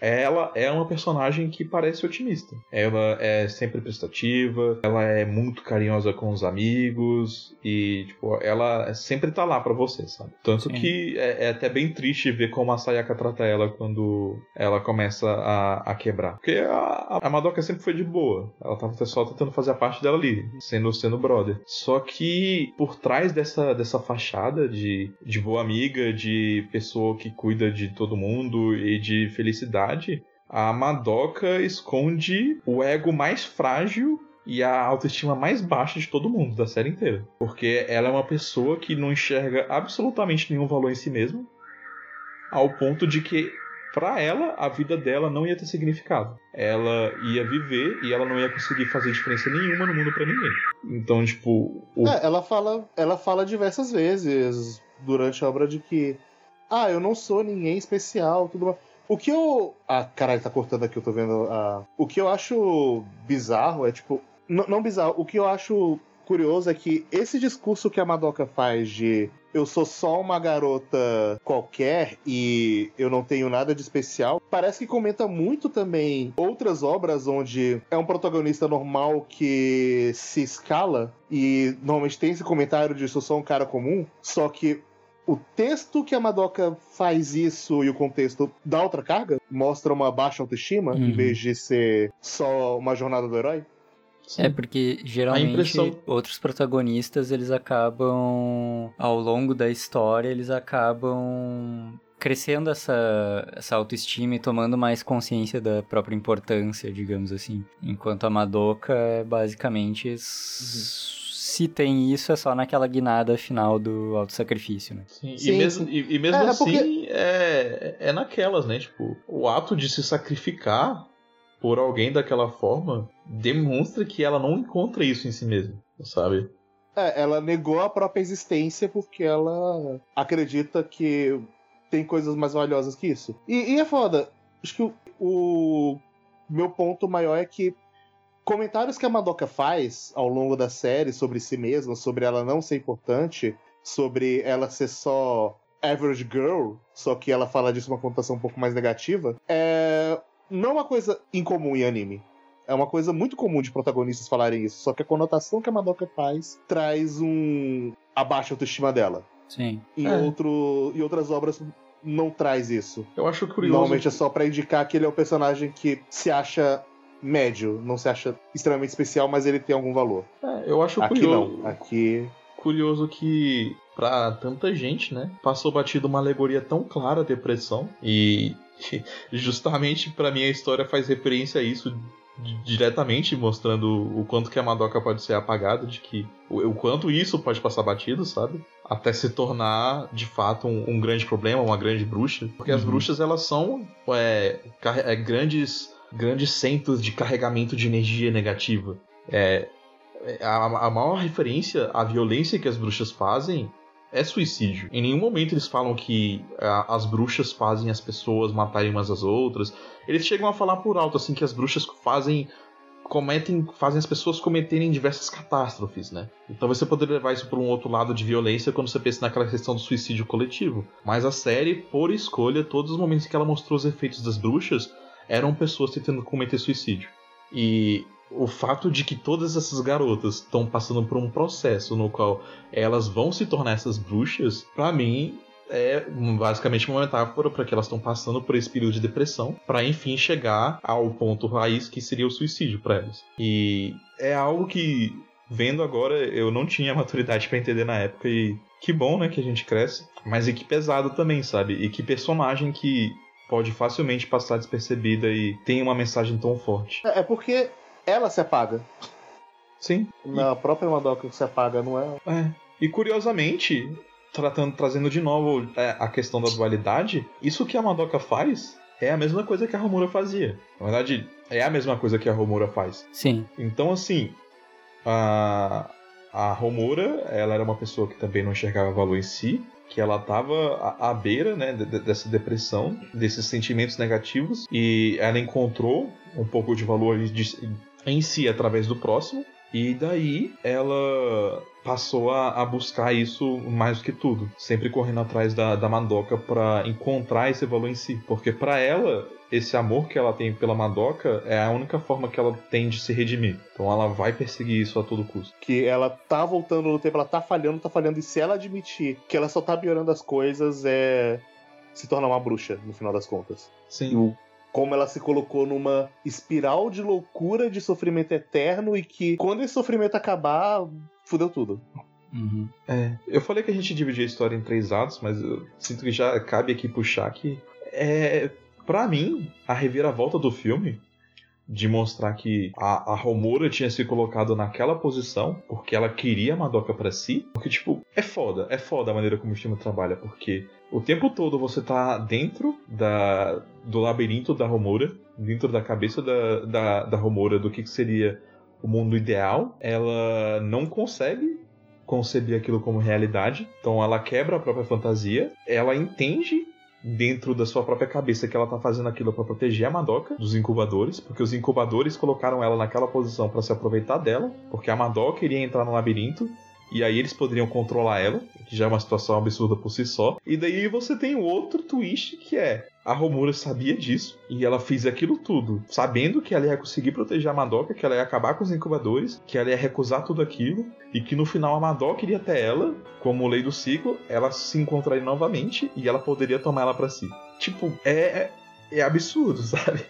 ela é uma personagem que parece otimista. Ela é sempre prestativa, ela é muito carinhosa com os amigos e, tipo, ela sempre tá lá para você, sabe? Tanto Sim. que é, é, até bem triste ver como a Sayaka trata ela quando ela começa a, a quebrar. Porque a, a Madoka sempre foi de boa. Ela tava só tentando fazer a parte dela ali, sendo, sendo brother. Só que por trás dessa, dessa fachada de, de boa amiga, de pessoa que cuida de todo mundo e de felicidade, verdade, a Madoka esconde o ego mais frágil e a autoestima mais baixa de todo mundo, da série inteira. Porque ela é uma pessoa que não enxerga absolutamente nenhum valor em si mesma, ao ponto de que, para ela, a vida dela não ia ter significado. Ela ia viver e ela não ia conseguir fazer diferença nenhuma no mundo para ninguém. Então, tipo. O... É, ela fala, ela fala diversas vezes durante a obra de que. Ah, eu não sou ninguém especial, tudo mais. O que eu. Ah, caralho, tá cortando aqui, eu tô vendo. Ah... O que eu acho bizarro é, tipo. Não bizarro, o que eu acho curioso é que esse discurso que a Madoka faz de eu sou só uma garota qualquer e eu não tenho nada de especial, parece que comenta muito também outras obras onde é um protagonista normal que se escala e normalmente tem esse comentário de sou só um cara comum, só que o texto que a Madoka faz isso e o contexto dá outra carga, mostra uma baixa autoestima, uhum. em vez de ser só uma jornada do herói. Sim. É porque geralmente impressão... outros protagonistas eles acabam ao longo da história eles acabam crescendo essa, essa autoestima e tomando mais consciência da própria importância, digamos assim. Enquanto a Madoka é basicamente. Uhum. Se tem isso, é só naquela guinada final do auto-sacrifício, né? Sim, sim, e mesmo, e, e mesmo é, assim, porque... é, é naquelas, né? Tipo, o ato de se sacrificar por alguém daquela forma demonstra que ela não encontra isso em si mesma, sabe? É, ela negou a própria existência porque ela acredita que tem coisas mais valiosas que isso. E, e é foda. Acho que o, o, meu ponto maior é que comentários que a Madoka faz ao longo da série sobre si mesma, sobre ela não ser importante, sobre ela ser só average girl, só que ela fala disso uma conotação um pouco mais negativa, é não é uma coisa incomum em anime. É uma coisa muito comum de protagonistas falarem isso, só que a conotação que a Madoka faz traz um abaixa autoestima dela. Sim. Em, é. outro, em outras obras não traz isso. Eu acho curioso. Normalmente é só para indicar que ele é o personagem que se acha médio, não se acha extremamente especial, mas ele tem algum valor. É, eu acho Aqui curioso. não. Aqui curioso que para tanta gente, né, passou batido uma alegoria tão clara à depressão e *laughs* justamente para mim a história faz referência a isso diretamente mostrando o quanto que a Madoka pode ser apagada, de que o, quanto isso pode passar batido, sabe? Até se tornar de fato um, um grande problema, uma grande bruxa, porque uhum. as bruxas elas são é, é, grandes grandes centros de carregamento de energia negativa. É, é a, a maior referência à violência que as bruxas fazem é suicídio. Em nenhum momento eles falam que a, as bruxas fazem as pessoas matarem umas às outras. Eles chegam a falar por alto assim que as bruxas fazem cometem fazem as pessoas cometerem diversas catástrofes, né? Então você poderia levar isso para um outro lado de violência quando você pensa naquela questão do suicídio coletivo. Mas a série, por escolha, todos os momentos que ela mostrou os efeitos das bruxas eram pessoas tentando cometer suicídio. E o fato de que todas essas garotas estão passando por um processo no qual elas vão se tornar essas bruxas, para mim é basicamente uma metáfora para que elas estão passando por esse período de depressão, para enfim chegar ao ponto raiz que seria o suicídio para elas. E é algo que vendo agora eu não tinha maturidade para entender na época e que bom, né, que a gente cresce, mas e que pesado também, sabe? E que personagem que pode facilmente passar despercebida e tem uma mensagem tão forte. É, é porque ela se apaga. Sim. Na e... própria Madoka se apaga, não é? É. E curiosamente, tratando, trazendo de novo é, a questão da dualidade, isso que a Madoka faz é a mesma coisa que a Romura fazia. Na verdade, é a mesma coisa que a Romura faz. Sim. Então, assim, a, a Romura, ela era uma pessoa que também não enxergava valor em si, que ela estava à, beira né, dessa depressão, desses sentimentos negativos, e ela encontrou um pouco de valor de, em si através do próximo. E daí ela passou a, a, buscar isso mais do que tudo, sempre correndo atrás da, da Madoka para encontrar esse valor em si, porque para ela esse amor que ela tem pela Madoka é a única forma que ela tem de se redimir. Então ela vai perseguir isso a todo custo. Que ela tá voltando no tempo, ela tá falhando, tá falhando, e se ela admitir que ela só tá piorando as coisas, é se tornar uma bruxa, no final das contas. Sim. O como ela se colocou numa espiral de loucura, de sofrimento eterno, e que quando esse sofrimento acabar, fudeu tudo. Uhum. É, eu falei que a gente dividia a história em três atos, mas eu sinto que já cabe aqui puxar que é, para mim, a reviravolta do filme de mostrar que a, a tinha se colocado naquela posição porque ela queria a Madoka para si. Porque, tipo, é foda, é foda a maneira como o filme trabalha, porque o tempo todo você tá dentro da, do labirinto da Romura, dentro da cabeça da, da, da Romura, do que, que seria o mundo ideal. Ela não consegue conceber aquilo como realidade, então ela quebra a própria fantasia, ela entende dentro da sua própria cabeça que ela tá fazendo aquilo para proteger a Madoka dos incubadores, porque os incubadores colocaram ela naquela posição para se aproveitar dela, porque a Madoka iria entrar no labirinto e aí eles poderiam controlar ela, que já é uma situação absurda por si só. E daí você tem o outro twist que é a Romura sabia disso e ela fez aquilo tudo, sabendo que ela ia conseguir proteger a Madoka, que ela ia acabar com os incubadores, que ela ia recusar tudo aquilo e que no final a Madoka iria até ela, como lei do ciclo, ela se encontraria novamente e ela poderia tomar ela para si. Tipo, é, é absurdo, *laughs* sabe?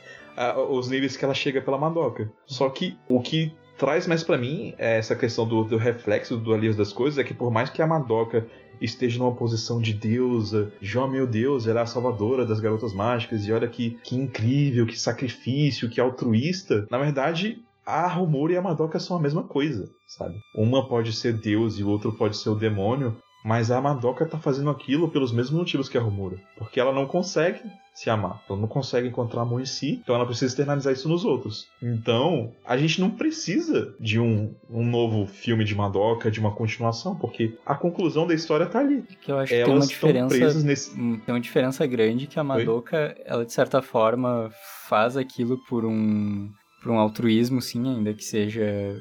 Os níveis que ela chega pela Madoka. Só que o que traz mais para mim é essa questão do, do reflexo do dualismo das coisas é que por mais que a Madoka esteja numa posição de deusa, de oh meu Deus, ela é a salvadora das garotas mágicas, e olha que, que incrível, que sacrifício, que altruísta. Na verdade, a Romura e a Madoka são a mesma coisa, sabe? Uma pode ser Deus e o outro pode ser o demônio, mas a Madoka tá fazendo aquilo pelos mesmos motivos que a Romura. Porque ela não consegue se amar. Ela não consegue encontrar amor em si, então ela precisa externalizar isso nos outros. Então, a gente não precisa de um, um novo filme de Madoka, de uma continuação, porque a conclusão da história tá ali. Que eu acho que tem uma diferença. Nesse... Hum, tem uma diferença grande que a Madoka, Oi? ela de certa forma faz aquilo por um. por um altruísmo, sim, ainda que seja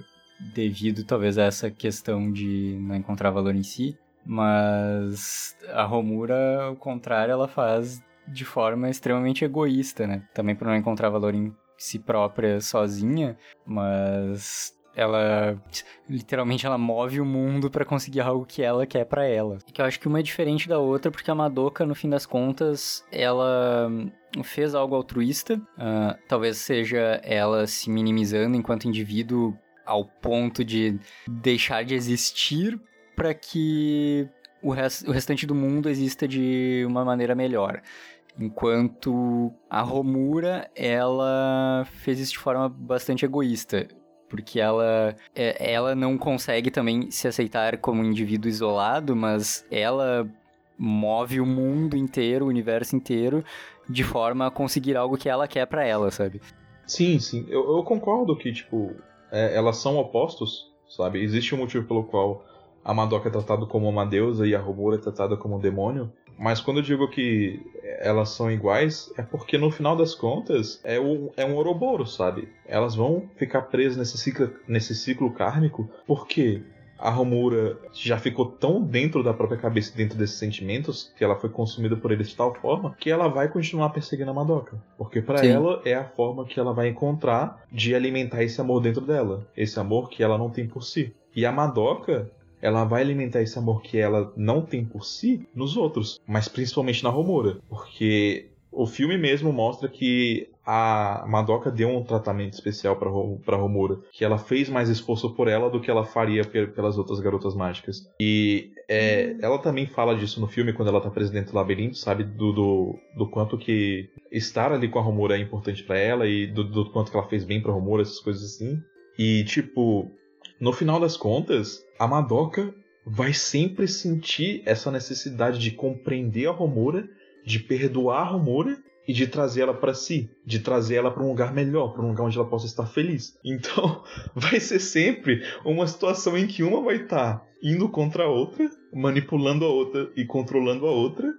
devido talvez a essa questão de não encontrar valor em si, mas a Romura, ao contrário, ela faz de forma extremamente egoísta, né? Também por não encontrar valor em si própria sozinha, mas ela literalmente ela move o mundo para conseguir algo que ela quer para ela. Que eu acho que uma é diferente da outra porque a Madoka no fim das contas ela fez algo altruísta, uh, talvez seja ela se minimizando enquanto indivíduo ao ponto de deixar de existir para que o, rest, o restante do mundo exista de uma maneira melhor. Enquanto a Romura, ela fez isso de forma bastante egoísta. Porque ela, é, ela não consegue também se aceitar como um indivíduo isolado, mas ela move o mundo inteiro, o universo inteiro, de forma a conseguir algo que ela quer para ela, sabe? Sim, sim. Eu, eu concordo que, tipo, é, elas são opostos, sabe? Existe um motivo pelo qual a Madoka é tratada como uma deusa e a Romura é tratada como um demônio. Mas quando eu digo que elas são iguais, é porque no final das contas é um, é um Ouroboros, sabe? Elas vão ficar presas nesse ciclo, nesse ciclo kármico porque a Romura já ficou tão dentro da própria cabeça, dentro desses sentimentos, que ela foi consumida por eles de tal forma que ela vai continuar perseguindo a Madoka. Porque para ela é a forma que ela vai encontrar de alimentar esse amor dentro dela. Esse amor que ela não tem por si. E a Madoka, ela vai alimentar esse amor que ela não tem por si nos outros, mas principalmente na Romura, porque o filme mesmo mostra que a Madoka deu um tratamento especial para Romura, que ela fez mais esforço por ela do que ela faria pelas outras garotas mágicas. E é, ela também fala disso no filme quando ela tá presa dentro do labirinto, sabe do, do, do quanto que estar ali com a Romura é importante para ela e do, do quanto que ela fez bem para Romura, essas coisas assim. E tipo, no final das contas, a Madoka vai sempre sentir essa necessidade de compreender a Romura, de perdoar a Romura e de trazer ela para si, de trazer ela para um lugar melhor, para um lugar onde ela possa estar feliz. *laughs* Então, vai ser sempre uma situação em que uma vai estar tá indo contra a outra, manipulando a outra e controlando a outra.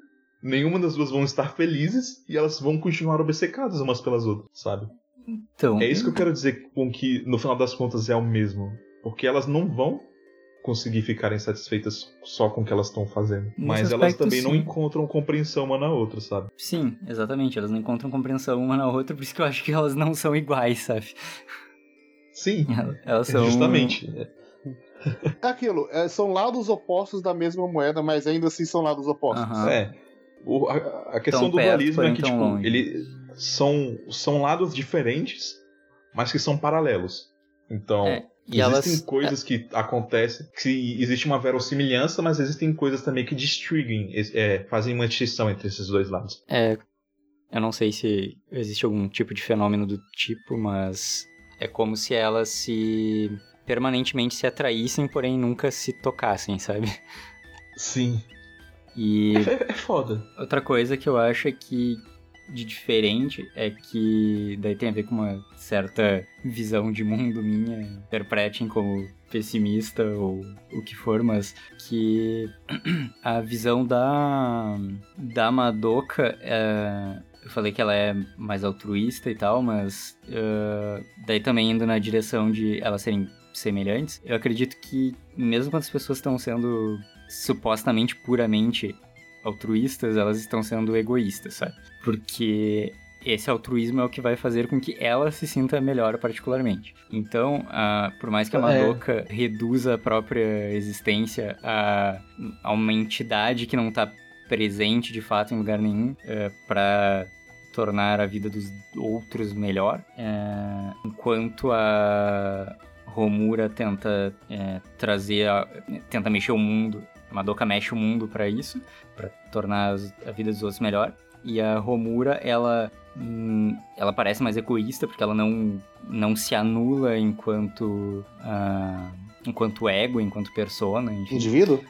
Nenhuma das duas vão estar felizes e elas vão continuar obcecadas umas pelas outras, sabe? Então, é isso que eu quero dizer com que no final das contas é o mesmo. Porque elas não vão conseguir ficarem satisfeitas só com o que elas estão fazendo. Nesse Mas aspecto, elas também sim. não encontram compreensão uma na outra, sabe? Sim, exatamente. Elas não encontram compreensão uma na outra, por isso que eu acho que elas não são iguais, sabe? Sim, *laughs* elas são... justamente. É aquilo, é, são lados opostos da mesma moeda, mas ainda assim são lados opostos. Uhum. É. O, a, a, questão tão do perto, dualismo é que, tipo, longe. ele são, são lados diferentes, mas que são paralelos. Então, é, existem elas... coisas que acontecem, que existe uma verossimilhança, mas existem coisas também que destruem, é, fazem uma distinção entre esses dois lados. É, eu não sei se existe algum tipo de fenômeno do tipo, mas é como se elas se permanentemente se atraíssem, porém nunca se tocassem, sabe? Sim. E é, é foda. Outra coisa que eu acho é que de diferente é que daí tem a ver com uma certa visão de mundo minha, interpretem como pessimista ou o que for, mas que *clears throat* a visão da da Madoka é, eu falei que ela é mais altruísta e tal, mas uh, daí também indo na direção de elas serem semelhantes, eu acredito que mesmo quando as pessoas estão sendo supostamente puramente altruístas, elas estão sendo egoístas, sabe? Porque esse altruísmo é o que vai fazer com que ela se sinta melhor particularmente. Então, por mais que a é. Madoka é. reduza a própria existência a, a, uma entidade que não está presente de fato em lugar nenhum é, para tornar a vida dos outros melhor, uh, enquanto a Romura tenta trazer, a, tenta mexer o mundo A Madoka mexe o mundo para isso, para tornar a vida dos outros melhor. E a Romura, ela hum, ela parece mais egoísta porque ela não não se anula enquanto uh, enquanto ego, enquanto persona, enfim. Indivíduo?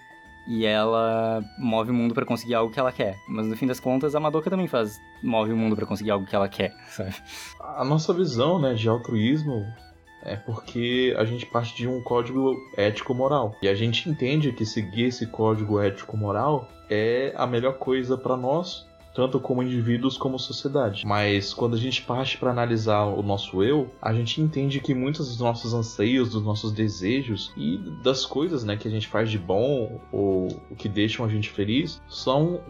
E ela move o mundo para conseguir algo que ela quer. Mas no fim das contas, a Madoka também faz move o mundo para conseguir algo que ela quer, sabe? A nossa visão, né, de altruísmo é porque a gente parte de um código ético-moral. E a gente entende que seguir esse código ético-moral é a melhor coisa para nós, tanto como indivíduos como sociedade. Mas quando a gente parte para analisar o nosso eu, a gente entende que muitos dos nossos anseios, dos nossos desejos e das coisas, né, que a gente faz de bom ou o que deixam a gente feliz são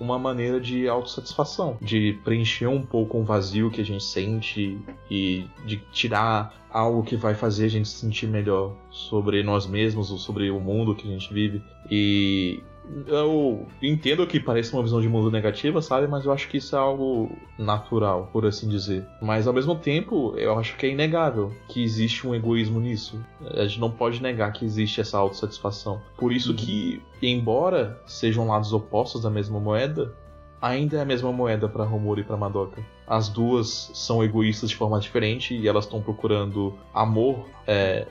uma maneira de autossatisfação, de preencher um pouco um vazio que a gente sente e de tirar algo que vai fazer a gente se sentir melhor sobre nós mesmos ou sobre o mundo que a gente vive. E eu entendo que parece uma visão de mundo negativa, sabe? Mas eu acho que isso é algo natural, por assim dizer. Mas ao mesmo tempo, eu acho que é inegável que existe um egoísmo nisso. A gente não pode negar que existe essa autossatisfação. Por isso uhum. que, embora sejam lados opostos da mesma moeda, ainda é a mesma moeda para Romura e para Madoka. As duas são egoístas de forma diferente e elas estão procurando amor é,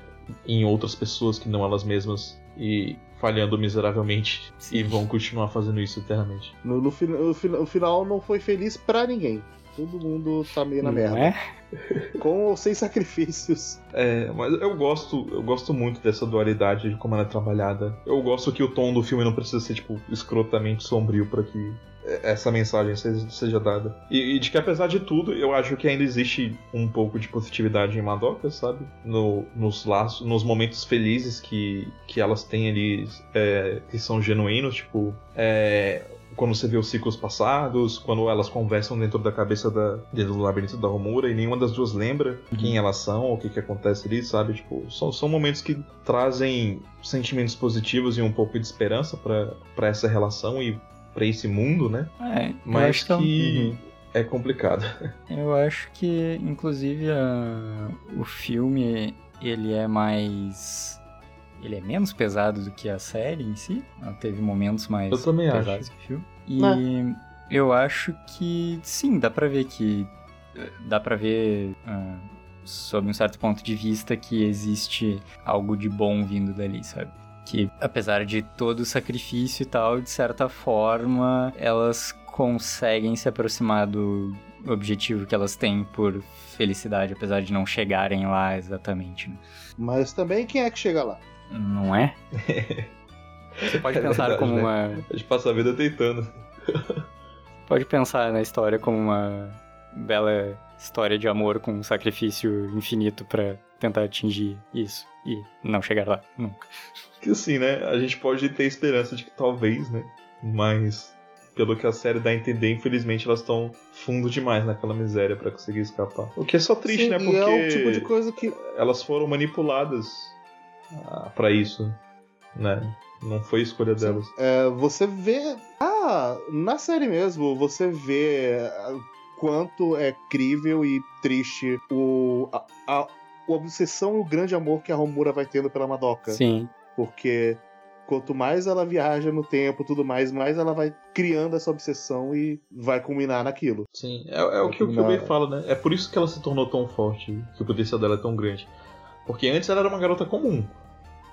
em outras pessoas que não elas mesmas. E falhando miseravelmente Sim. e vão continuar fazendo isso eternamente. No, no, no, no final não foi feliz para ninguém. Todo mundo tá meio na merda. É? *laughs* Com ou sem sacrifícios. É, mas eu gosto, eu gosto muito dessa dualidade de como ela é trabalhada. Eu gosto que o tom do filme não precisa ser, tipo, escrotamente sombrio para que essa mensagem seja, dada. E, e, de que apesar de tudo, eu acho que ainda existe um pouco de positividade em Madoka, sabe? No, nos laços, nos momentos felizes que, que elas têm ali, é, que são genuínos, tipo. É, quando você vê os ciclos passados, quando elas conversam dentro da cabeça da, dentro do labirinto da Romura e nenhuma das duas lembra uhum. quem elas são ou o que, que acontece ali, sabe? Tipo, são, são momentos que trazem sentimentos positivos e um pouco de esperança para essa relação e para esse mundo, né? É, mas que, que uhum. é complicado. *laughs* Eu acho que, inclusive, a, o filme ele é mais ele é menos pesado do que a série em si. Ela teve momentos mais pesados acho. que o filme. E é. eu acho que sim, dá pra ver que. Dá pra ver. Uh, sob um certo ponto de vista que existe algo de bom vindo dali, sabe? Que apesar de todo o sacrifício e tal, de certa forma, elas conseguem se aproximar do objetivo que elas têm por felicidade, apesar de não chegarem lá exatamente. Né? Mas também quem é que chega lá? Não é? *laughs* Você pode é pensar verdade, como né? uma. A gente passa a vida tentando. pode pensar na história como uma bela história de amor com um sacrifício infinito para tentar atingir isso e não chegar lá nunca que assim, né? A gente pode ter esperança de que talvez, né? Mas pelo que a série dá a entender, infelizmente elas estão fundo demais naquela miséria para conseguir escapar. O que é só triste, Sim, né? Porque é o tipo de coisa que elas foram manipuladas ah, para isso, né? Não foi escolha Sim. delas. É, você vê. Ah, na série mesmo, você vê quanto é crível e triste o, a, a, a obsessão e o grande amor que a Romura vai tendo pela Madoka. Sim. Porque quanto mais ela viaja no tempo tudo mais, mais ela vai criando essa obsessão e vai culminar naquilo. Sim, é, é o que o Kyubei fala, né? É por isso que ela se tornou tão forte, que o potencial dela é tão grande. Porque antes ela era uma garota comum.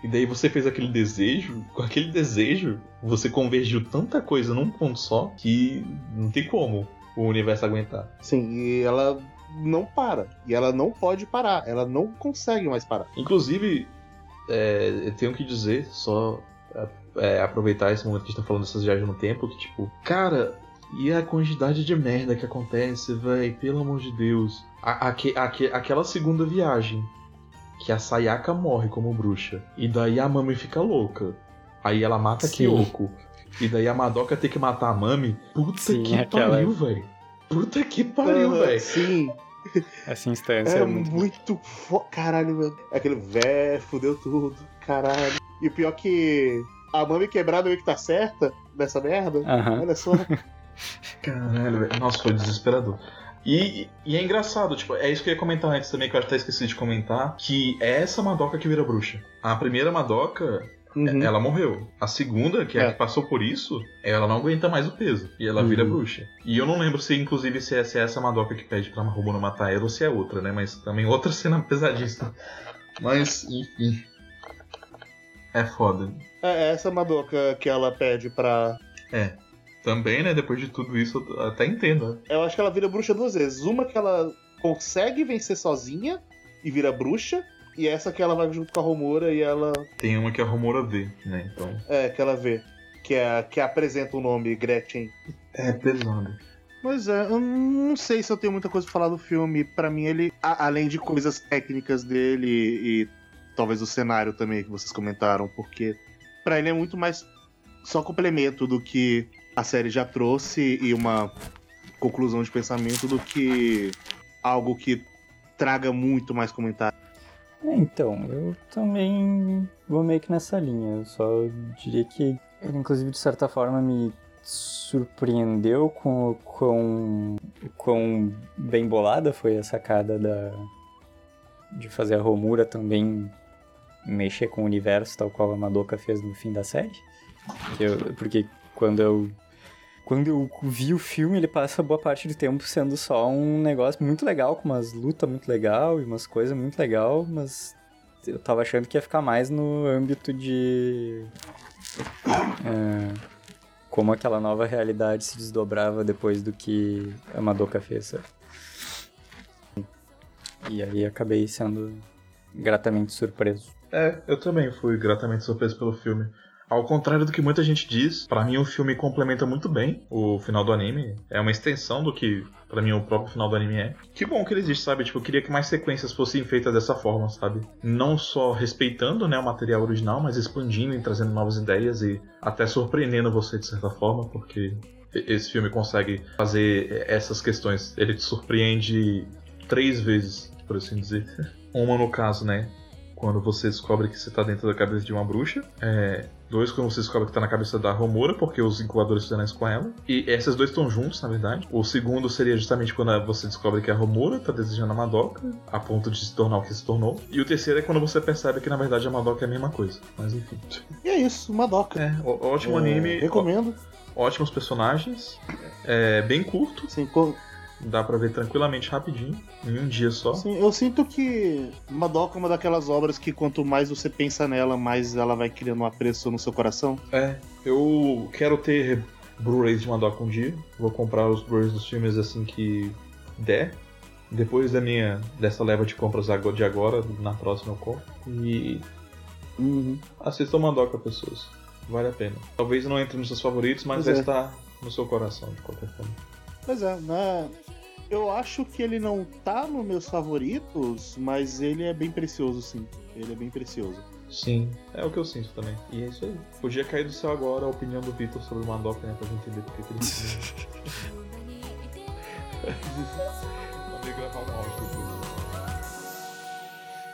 E daí você fez aquele desejo, com aquele desejo, você convergiu tanta coisa num ponto só que não tem como o universo aguentar. Sim, e ela não para. E ela não pode parar. Ela não consegue mais parar. Inclusive, é, eu tenho que dizer, só é, aproveitar esse momento que a gente tá falando dessas viagens no tempo, que tipo, cara, e a quantidade de merda que acontece, véi, pelo amor de Deus. A, a, a, aquela segunda viagem, que a Sayaka morre como bruxa, e daí a Mami fica louca. Aí ela mata Sim. Kyoko. E daí a Madoka tem que matar a Mami. Puta Sim, que aquela... pariu, velho. Puta que pariu, velho. Sim. Essa instância é, é muito. muito fo... Caralho, meu. Aquele vé, fudeu tudo. Caralho. E o pior que a mami quebrada meio que tá certa nessa merda. Uhum. Olha só. *laughs* Caralho, velho. Nossa, foi desesperador. E, e, é engraçado, tipo, é isso que eu ia comentar antes também, que eu até esqueci de comentar, que é essa Madoka que vira bruxa. A primeira Madoka, Uhum. ela morreu. A segunda, que é, a É. que passou por isso, ela não aguenta mais o peso. E ela vira Uhum. bruxa. E eu não lembro se, inclusive, se é, se é essa Madoka que pede pra Romuna matar ela ou se é outra, né? Mas também outra *laughs* cena pesadíssima. Mas, enfim. É foda. É essa Madoka que ela pede pra. É. Também, né? Depois de tudo isso, eu até entendo. né? Eu acho que ela vira bruxa duas vezes. Uma que ela consegue vencer sozinha e vira bruxa. E essa que ela vai junto com a Romura e ela. Tem uma que a Romura vê, né? Então. É, que ela vê. Que, é, que apresenta o nome Gretchen. É pesado. Pois é, eu não sei se eu tenho muita coisa pra falar do filme. Pra mim, ele, a- além de coisas técnicas dele e, talvez o cenário também que vocês comentaram, porque pra ele é muito mais só complemento do que a série já trouxe e uma conclusão de pensamento do que algo que traga muito mais comentário. É, Então, eu também vou meio que nessa linha. Eu só diria que ele, inclusive, de certa forma, me surpreendeu com o quão, quão bem bolada foi a sacada da, de fazer a Romura também mexer com o universo, tal qual a Madoka fez no fim da série. Eu- porque quando eu quando eu vi o filme, ele passa boa parte do tempo sendo só um negócio muito legal, com umas lutas muito legal e umas coisas muito legal, mas eu tava achando que ia ficar mais no âmbito de é, como aquela nova realidade se desdobrava depois do que a Madoka fez. E aí acabei sendo gratamente surpreso. É, eu também fui gratamente surpreso pelo filme. Ao contrário do que muita gente diz, pra mim o filme complementa muito bem o final do anime. É uma extensão do que pra mim o próprio final do anime é. Que bom que ele existe, sabe? Tipo, eu queria que mais sequências fossem feitas dessa forma, sabe? Não só respeitando, né, o material original, mas expandindo e trazendo novas ideias e até surpreendendo você de certa forma, porque esse filme consegue fazer essas questões. Ele te surpreende três vezes, por assim dizer. *laughs* Uma no caso, né? Quando você descobre que você tá dentro da cabeça de uma bruxa. É, dois, quando você descobre que tá na cabeça da Romura, porque os incubadores fizeram isso com ela. E esses dois estão juntos, na verdade. O segundo seria justamente quando você descobre que a Romura tá desejando a Madoka, a ponto de se tornar o que se tornou. E o terceiro é quando você percebe que na verdade a Madoka é a mesma coisa. Mas enfim. E é isso, Madoka. É, ótimo É, anime. Recomendo. ó- ótimos personagens. É bem curto. Assim, co- Dá pra ver tranquilamente, rapidinho. Em um dia só. assim, eu sinto que Madoka é uma daquelas obras que quanto mais você pensa nela, mais ela vai criando um apreço no seu coração. É, eu quero ter Blu-rays de Madoka um dia. Vou comprar os Blu-rays dos filmes assim que der. Depois da minha dessa leva de compras de agora, na próxima eu compro. E assistam Madoka, pessoas. Vale a pena. Talvez não entre nos seus favoritos, mas Pois vai é. estar no seu coração de qualquer forma. Pois é, né? Eu acho que ele não tá nos meus favoritos, mas ele é bem precioso, sim. Ele é bem precioso. Sim, é o que eu sinto também. E é isso aí. Podia cair do céu agora a opinião do Victor sobre o Madoka, né? Pra gente entender porque que ele Vou ter que gravar um áudio depois.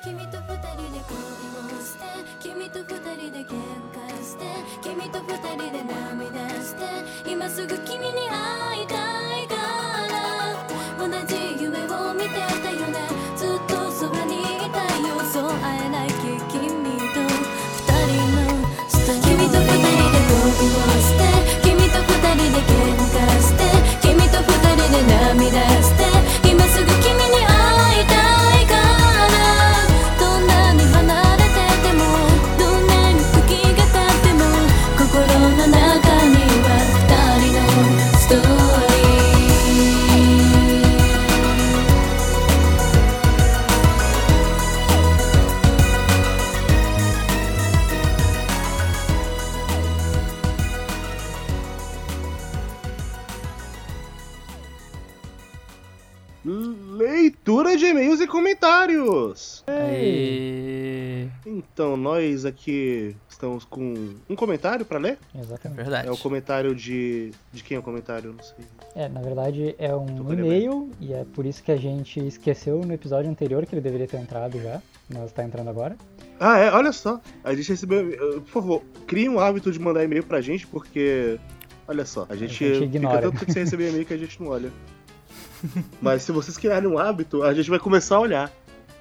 君と二人で恋をして君と二人で喧嘩して君と二人で涙して今すぐ君に会いたい 喧嘩して君と二人で涙 Então, nós aqui estamos com um comentário pra ler. É Exatamente. verdade. É o comentário de. De quem é o comentário? Não sei. É, na verdade é um Tô e-mail e é por isso que a gente esqueceu no episódio anterior que ele deveria ter entrado já, mas tá entrando agora. Ah, é, olha só. A gente recebeu. eh, Por favor, crie um hábito de mandar e-mail pra gente, porque. Olha só, a gente, gente ignora. fica tanto tempo sem receber e-mail que a gente não olha. *laughs* Mas se vocês criarem um hábito, a gente vai começar a olhar.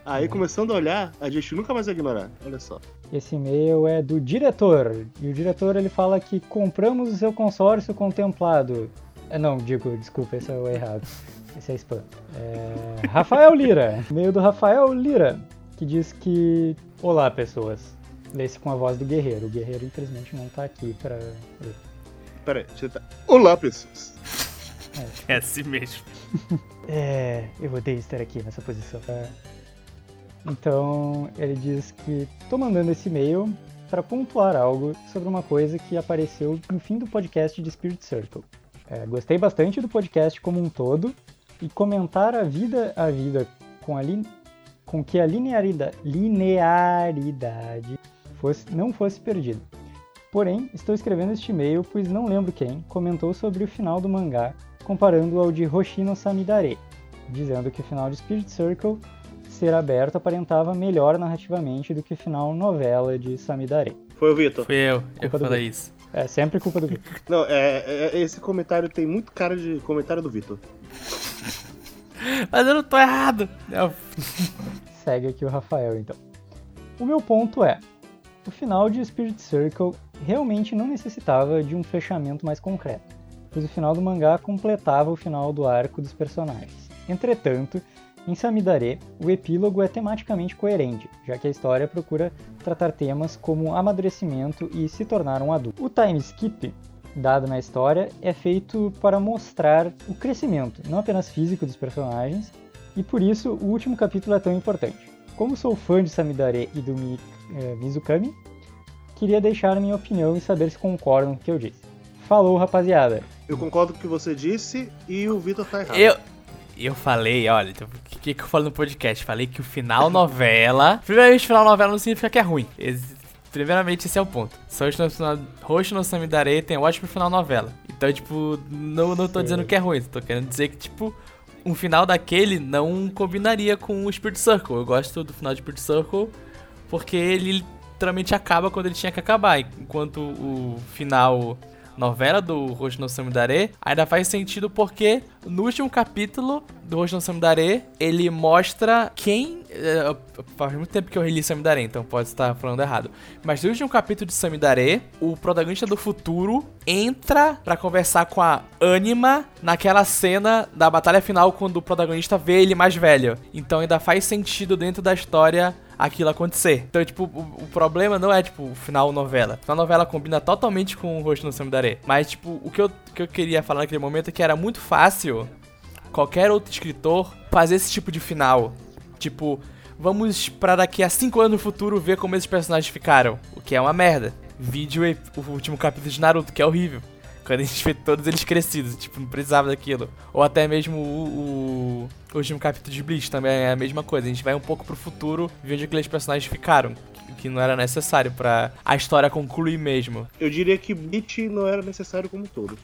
Aí começando a olhar, a gente nunca mais vai ignorar. Olha só. Esse e-mail é do diretor. E o diretor ele fala que compramos o seu consórcio contemplado. É, não, digo, desculpa, esse é o errado. Esse é spam. É, Rafael Lira. E-mail do Rafael Lira, que diz que. Olá, pessoas. Lê-se com a voz do guerreiro. O guerreiro, infelizmente, não tá aqui pra. ler. Pera aí, você tá. Olá, pessoas. É assim mesmo. *laughs* É, eu odeio estar aqui nessa posição. É. Então, ele diz que tô mandando esse e-mail para pontuar algo sobre uma coisa que apareceu no fim do podcast de Spirit Circle. É, gostei bastante do podcast como um todo e comentar a vida a vida com, a lin- com que a linearidade, linearidade fosse- não fosse perdida. Porém, estou escrevendo este e-mail pois não lembro quem comentou sobre o final do mangá comparando ao de Hoshino Samidare, dizendo que o final de Spirit Circle ser aberto aparentava melhor narrativamente do que o final novela de Samidare. Foi o Vitor. Fui eu, eu Culpa do falei isso. É sempre culpa do Vitor. *laughs* Não, é, é- esse comentário tem muito cara de comentário do Vitor. *laughs* Mas eu não tô errado. Eu- *laughs* Segue aqui o Rafael, então. O meu ponto é: o final de Spirit Circle realmente não necessitava de um fechamento mais concreto, pois o final do mangá completava o final do arco dos personagens. Entretanto, em Samidare, o epílogo é tematicamente coerente, já que a história procura tratar temas como amadurecimento e se tornar um adulto. O time skip dado na história é feito para mostrar o crescimento, não apenas físico dos personagens, e por isso o último capítulo é tão importante. Como sou fã de Samidare e do Mi, eh, Mizukami, queria deixar minha opinião e saber se concordam com o que eu disse. Falou, rapaziada. Eu concordo com o que você disse e o Vitor tá errado. Eu, eu falei, olha, então, o que, que eu falei no podcast? Falei que o final novela. *laughs* Primeiramente, final novela não significa que é ruim. Primeiramente, esse é o ponto. Roshi no, Samidare tem ótimo final novela. Então, tipo, não, não tô dizendo que é ruim. Tô querendo dizer que, tipo, um final daquele não combinaria com o Spirit Circle. Eu gosto do final de Spirit Circle porque ele literalmente acaba quando ele tinha que acabar. Enquanto o final novela do Roshi no Samidare ainda faz sentido porque no último capítulo do Roshi no Samidare ele mostra quem. é, faz muito tempo que eu reli Samidare, então pode estar falando errado. Mas no último capítulo de Samidare, o protagonista do futuro entra pra conversar com a Anima naquela cena da batalha final quando o protagonista vê ele mais velho. Então ainda faz sentido dentro da história aquilo acontecer. Então, tipo, o, o problema não é, tipo, o final novela. Final novela combina totalmente com o rosto no Samidare. Mas, tipo, o que eu, o que eu queria falar naquele momento é que era muito fácil qualquer outro escritor fazer esse tipo de final. Tipo, vamos pra daqui a 5 anos no futuro ver como esses personagens ficaram. O que é uma merda. Vídeo o último capítulo de Naruto, que é horrível. Quando a gente vê todos eles crescidos, tipo, não precisava daquilo. Ou até mesmo o, o, o último capítulo de Bleach também é a mesma coisa. A gente vai um pouco pro futuro ver onde aqueles personagens ficaram. que- não era necessário pra a história concluir mesmo. Eu diria que Bleach não era necessário como um todo.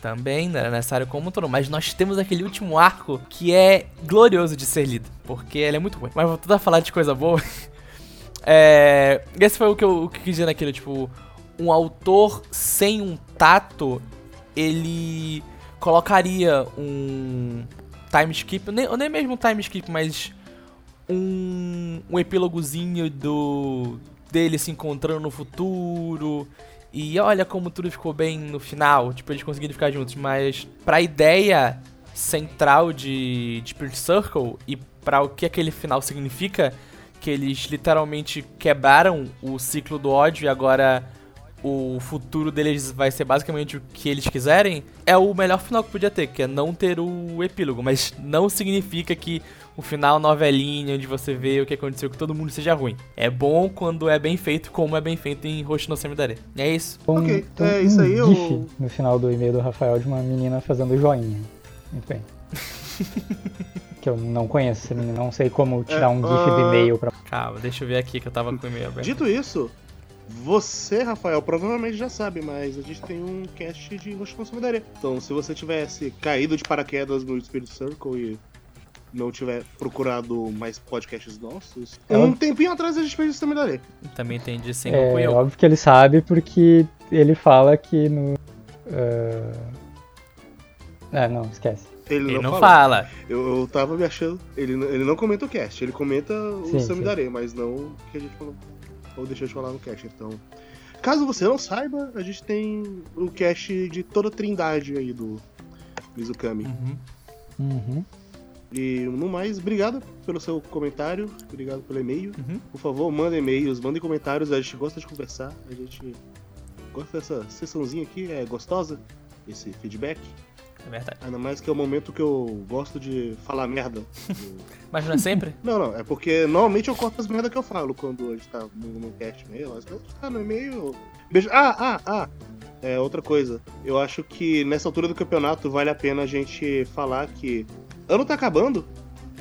Também não era necessário como um todo, mas nós temos aquele último arco que é glorioso de ser lido, porque ele é muito ruim. Mas voltando a falar de coisa boa, *laughs* é, esse foi o que eu, o que eu quis dizer naquilo, tipo, um autor sem um tato, ele colocaria um time skip, nem, nem mesmo um time skip, mas um, um epílogozinho do dele se encontrando no futuro, e olha como tudo ficou bem no final, tipo, eles conseguiram ficar juntos, mas pra ideia central de, de Spirit Circle e pra o que aquele final significa, que eles literalmente quebraram o ciclo do ódio e agora o futuro deles vai ser basicamente o que eles quiserem, é o melhor final que podia ter, que é não ter o epílogo, mas não significa que o final novelinha, onde você vê o que aconteceu, que todo mundo seja ruim. É bom quando é bem feito, como é bem feito em Roshi no Samidare. É isso. Um, Ok, é um isso aí, eu- gif no final do e-mail do Rafael de uma menina fazendo joinha. Muito bem. *laughs* que eu não conheço essa menina, não sei como tirar um gif do ah, e-mail pra. Calma, deixa eu ver aqui que eu tava com o e-mail aberto. Dito isso, você, Rafael, provavelmente já sabe, mas a gente tem um cast de Notificação Então, se você tivesse caído de paraquedas no Spirit Circle e não tiver procurado mais podcasts nossos, Ela- um tempinho atrás a gente fez o Samidaré. Também entendi sem É eu. óbvio que ele sabe porque ele fala que no. ah, Ah, não, esquece. Ele, Ele não, não fala. Eu, eu tava me achando. Ele, não- ele não comenta o cast, ele comenta Sim, o Sam sim. Darei, mas não o que a gente falou. Ou deixou de falar no cast, então. Caso você não saiba, a gente tem o cast de toda a trindade aí do Mizukami. Uhum. Uhum. E no mais, obrigado pelo seu comentário, obrigado pelo e-mail. Uhum. Por favor, mandem e-mails, mandem comentários, a gente gosta de conversar, a gente gosta dessa sessãozinha aqui, é gostosa, esse feedback. É verdade. Ainda mais que é o momento que eu gosto de falar merda. *laughs* Mas não é sempre? Não, não, é porque normalmente eu corto as merdas que eu falo quando a gente tá no, no cast mesmo. Mas quando tá no e-mail. Beijo. Ah, ah, ah. É outra coisa. Eu acho que nessa altura do campeonato vale a pena a gente falar que. Ano tá acabando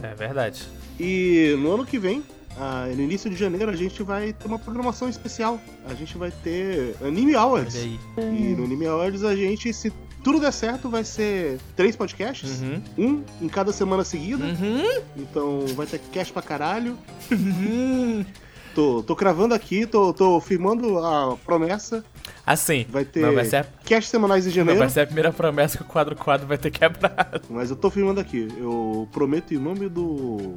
É verdade. e no ano que vem, ah, no início de janeiro, a gente vai ter uma programação especial. A gente vai ter Anime aí. E no Anime Awards a gente, se tudo der certo, vai ser três podcasts. Uhum. Um em cada semana seguida. Uhum. Então vai ter cast pra caralho. Uhum. Tô, tô cravando aqui, tô, tô firmando a promessa. Assim. Vai ter Não vai, ser a, cast semanais em não janeiro. vai ser a primeira promessa que o quadro quadro vai ter quebrado. Mas eu tô firmando aqui. Eu prometo em nome do.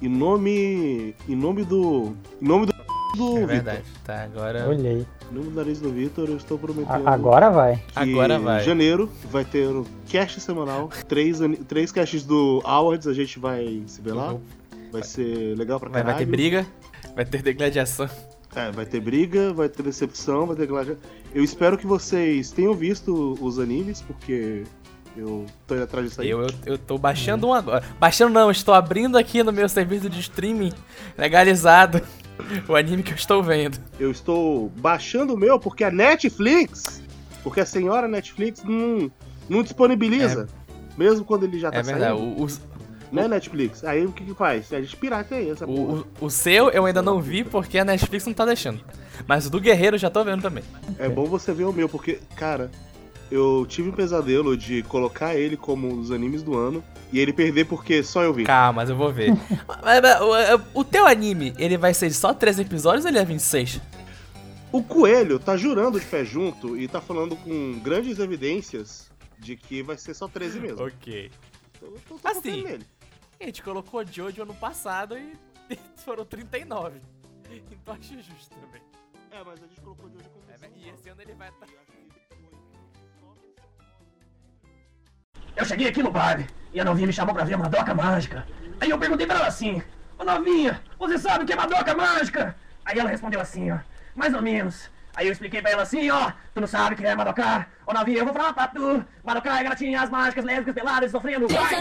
Em nome. Em nome do. Em nome do. Do É verdade. Tá, agora. Olhei. Do nariz do Vitor, eu estou prometendo. Agora vai. que Agora vai. Em janeiro vai ter um cast semanal. Três, três casts do Awards, a gente vai se ver lá. Vai ser legal pra Vai, caralho. vai ter briga, vai ter degladiação. É, vai ter briga, vai ter decepção, vai ter gladi... Eu espero que vocês tenham visto os animes, porque eu tô indo atrás disso aí. Eu, eu, eu tô baixando um agora. Baixando não, estou abrindo aqui no meu serviço de streaming legalizado o anime que eu estou vendo. Eu estou baixando o meu porque a Netflix, porque a senhora Netflix não, não disponibiliza. Mesmo quando ele já tá É verdade. saindo, O, o, né, Netflix? Aí o que que faz? A gente pirata aí, essa porra. o, o, o seu eu ainda não vi porque a Netflix não tá deixando. Mas o do Guerreiro eu já tô vendo também. É bom você ver o meu, porque, cara, eu tive um pesadelo de colocar ele como um dos animes do ano e ele perder porque só eu vi. Calma, mas eu vou ver. *laughs* Mas, mas, o, o teu anime, ele vai ser só 3 episódios ou ele é 26? O Coelho tá jurando de pé junto e tá falando com grandes evidências de que vai ser só 13 mesmo. Ok. Eu tô, tô Assim. nele. A gente colocou Jojo ano passado e *laughs* foram 39. Então acho justo também. É, mas a gente colocou de hoje como É, e esse ano ele vai estar. Eu cheguei aqui no bar e a novinha me chamou pra ver a Madoca Mágica. Aí eu perguntei pra ela assim: Ô novinha, você sabe o que é Madoca Mágica? Aí ela respondeu assim: ó, mais ou menos. Aí eu expliquei pra ela assim, ó, tu não sabe o que é Madoka? Ô novinha, eu vou falar pra tu, Madoka é gatinhas mágicas, lésbicas, peladas, sofrendo, vai!